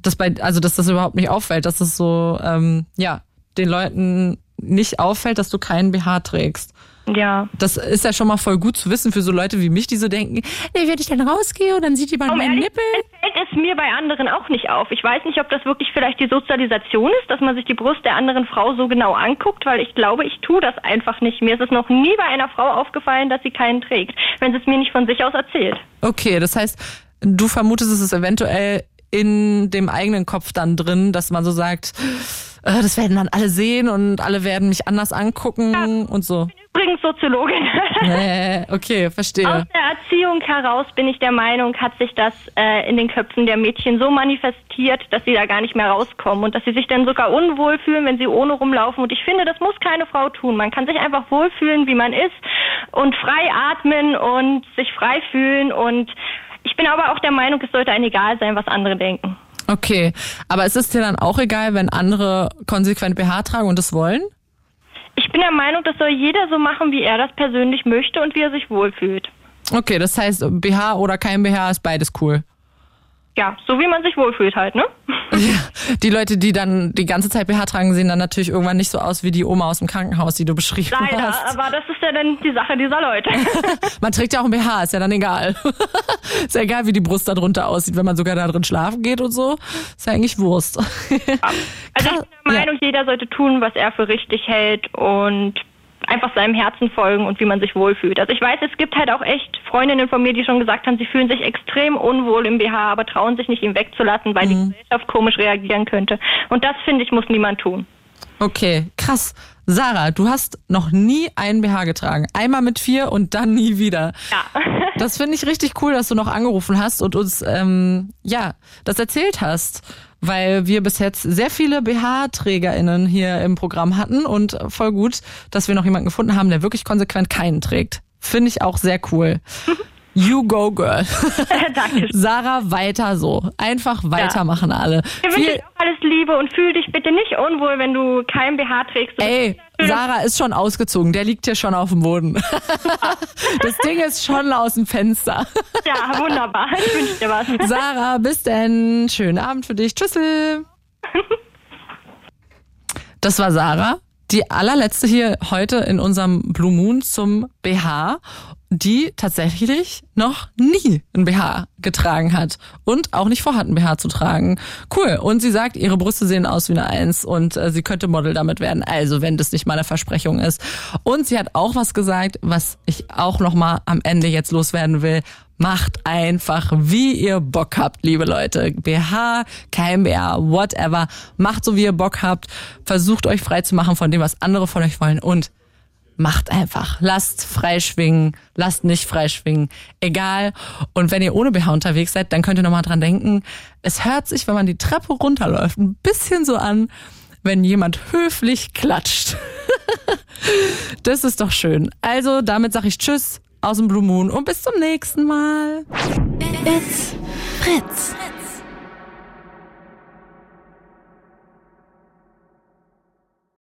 dass bei, also dass das überhaupt nicht auffällt, dass es so, ähm, ja, den Leuten nicht auffällt, dass du keinen BH trägst. Ja. Das ist ja schon mal voll gut zu wissen für so Leute wie mich, die so denken, nee, wenn ich dann rausgehe und dann sieht jemand Um meinen Nippel. fällt es mir bei anderen auch nicht auf. Ich weiß nicht, ob das wirklich vielleicht die Sozialisation ist, dass man sich die Brust der anderen Frau so genau anguckt, weil ich glaube, ich tue das einfach nicht. Mir ist es noch nie bei einer Frau aufgefallen, dass sie keinen trägt, wenn sie es mir nicht von sich aus erzählt. Okay, das heißt, du vermutest, es ist eventuell in dem eigenen Kopf dann drin, dass man so sagt, äh, das werden dann alle sehen und alle werden mich anders angucken und so. Übrigens Soziologin. Nee, okay, verstehe. Aus der Erziehung heraus bin ich der Meinung, hat sich das äh, in den Köpfen der Mädchen so manifestiert, dass sie da gar nicht mehr rauskommen und dass sie sich dann sogar unwohl fühlen, wenn sie ohne rumlaufen. Und ich finde, das muss keine Frau tun. Man kann sich einfach wohlfühlen, wie man ist und frei atmen und sich frei fühlen. Und ich bin aber auch der Meinung, es sollte einem egal sein, was andere denken. Okay, aber es ist dir dann auch egal, wenn andere konsequent BH tragen und das wollen? Ich bin der Meinung, das soll jeder so machen, wie er das persönlich möchte und wie er sich wohlfühlt. Okay, das heißt, BH oder kein BH ist beides cool. Ja, so wie man sich wohlfühlt halt, ne? Die Leute, die dann die ganze Zeit BH tragen, sehen dann natürlich irgendwann nicht so aus wie die Oma aus dem Krankenhaus, die du beschrieben Leider, hast. aber das ist ja dann die Sache dieser Leute. Man trägt ja auch ein BH, ist ja dann egal. ist ja egal, wie die Brust da drunter aussieht, wenn man sogar da drin schlafen geht und so. Ist ja eigentlich Wurst. Also ich bin der Meinung, jeder sollte tun, was er für richtig hält und einfach seinem Herzen folgen und wie man sich wohlfühlt. Also ich weiß, es gibt halt auch echt Freundinnen von mir, die schon gesagt haben, sie fühlen sich extrem unwohl im BH, aber trauen sich nicht, ihn wegzulassen, weil die Gesellschaft komisch reagieren könnte. Und das, finde ich, muss niemand tun. Okay, krass. Sarah, du hast noch nie einen BH getragen. Einmal mit vier und dann nie wieder. Ja. Das finde ich richtig cool, dass du noch angerufen hast und uns ähm, ja das erzählt hast, weil wir bis jetzt sehr viele BH-TrägerInnen hier im Programm hatten und voll gut, dass wir noch jemanden gefunden haben, der wirklich konsequent keinen trägt. Finde ich auch sehr cool. You go, girl. Danke. Sarah, weiter so. Einfach weitermachen alle. Ich wünsche Viel- dir auch alles Liebe und fühl dich bitte nicht unwohl, wenn du kein BH trägst. Ey, Sarah ist schon ausgezogen. Der liegt hier schon auf dem Boden. Das Ding ist schon aus dem Fenster. Ja, wunderbar. Ich wünsche dir was. Sarah, bis denn. Schönen Abend für dich. Tschüssel. Das war Sarah, die allerletzte hier heute in unserem Blue Moon zum BH, die tatsächlich noch nie ein BH getragen hat und auch nicht vorhat, ein BH zu tragen. Cool. Und sie sagt, ihre Brüste sehen aus wie eine Eins und äh, sie könnte Model damit werden. Also, wenn das nicht mal eine Versprechung ist. Und sie hat auch was gesagt, was ich auch noch mal am Ende jetzt loswerden will. Macht einfach, wie ihr Bock habt, liebe Leute. BH, kein BH, whatever. Macht so, wie ihr Bock habt. Versucht euch frei zu machen von dem, was andere von euch wollen. Und macht einfach. Lasst freischwingen, lasst nicht freischwingen. Egal. Und wenn ihr ohne BH unterwegs seid, dann könnt ihr nochmal dran denken. Es hört sich, wenn man die Treppe runterläuft, ein bisschen so an, wenn jemand höflich klatscht. das ist doch schön. Also, damit sage ich Tschüss aus dem Blue Moon und bis zum nächsten Mal. It's Fritz.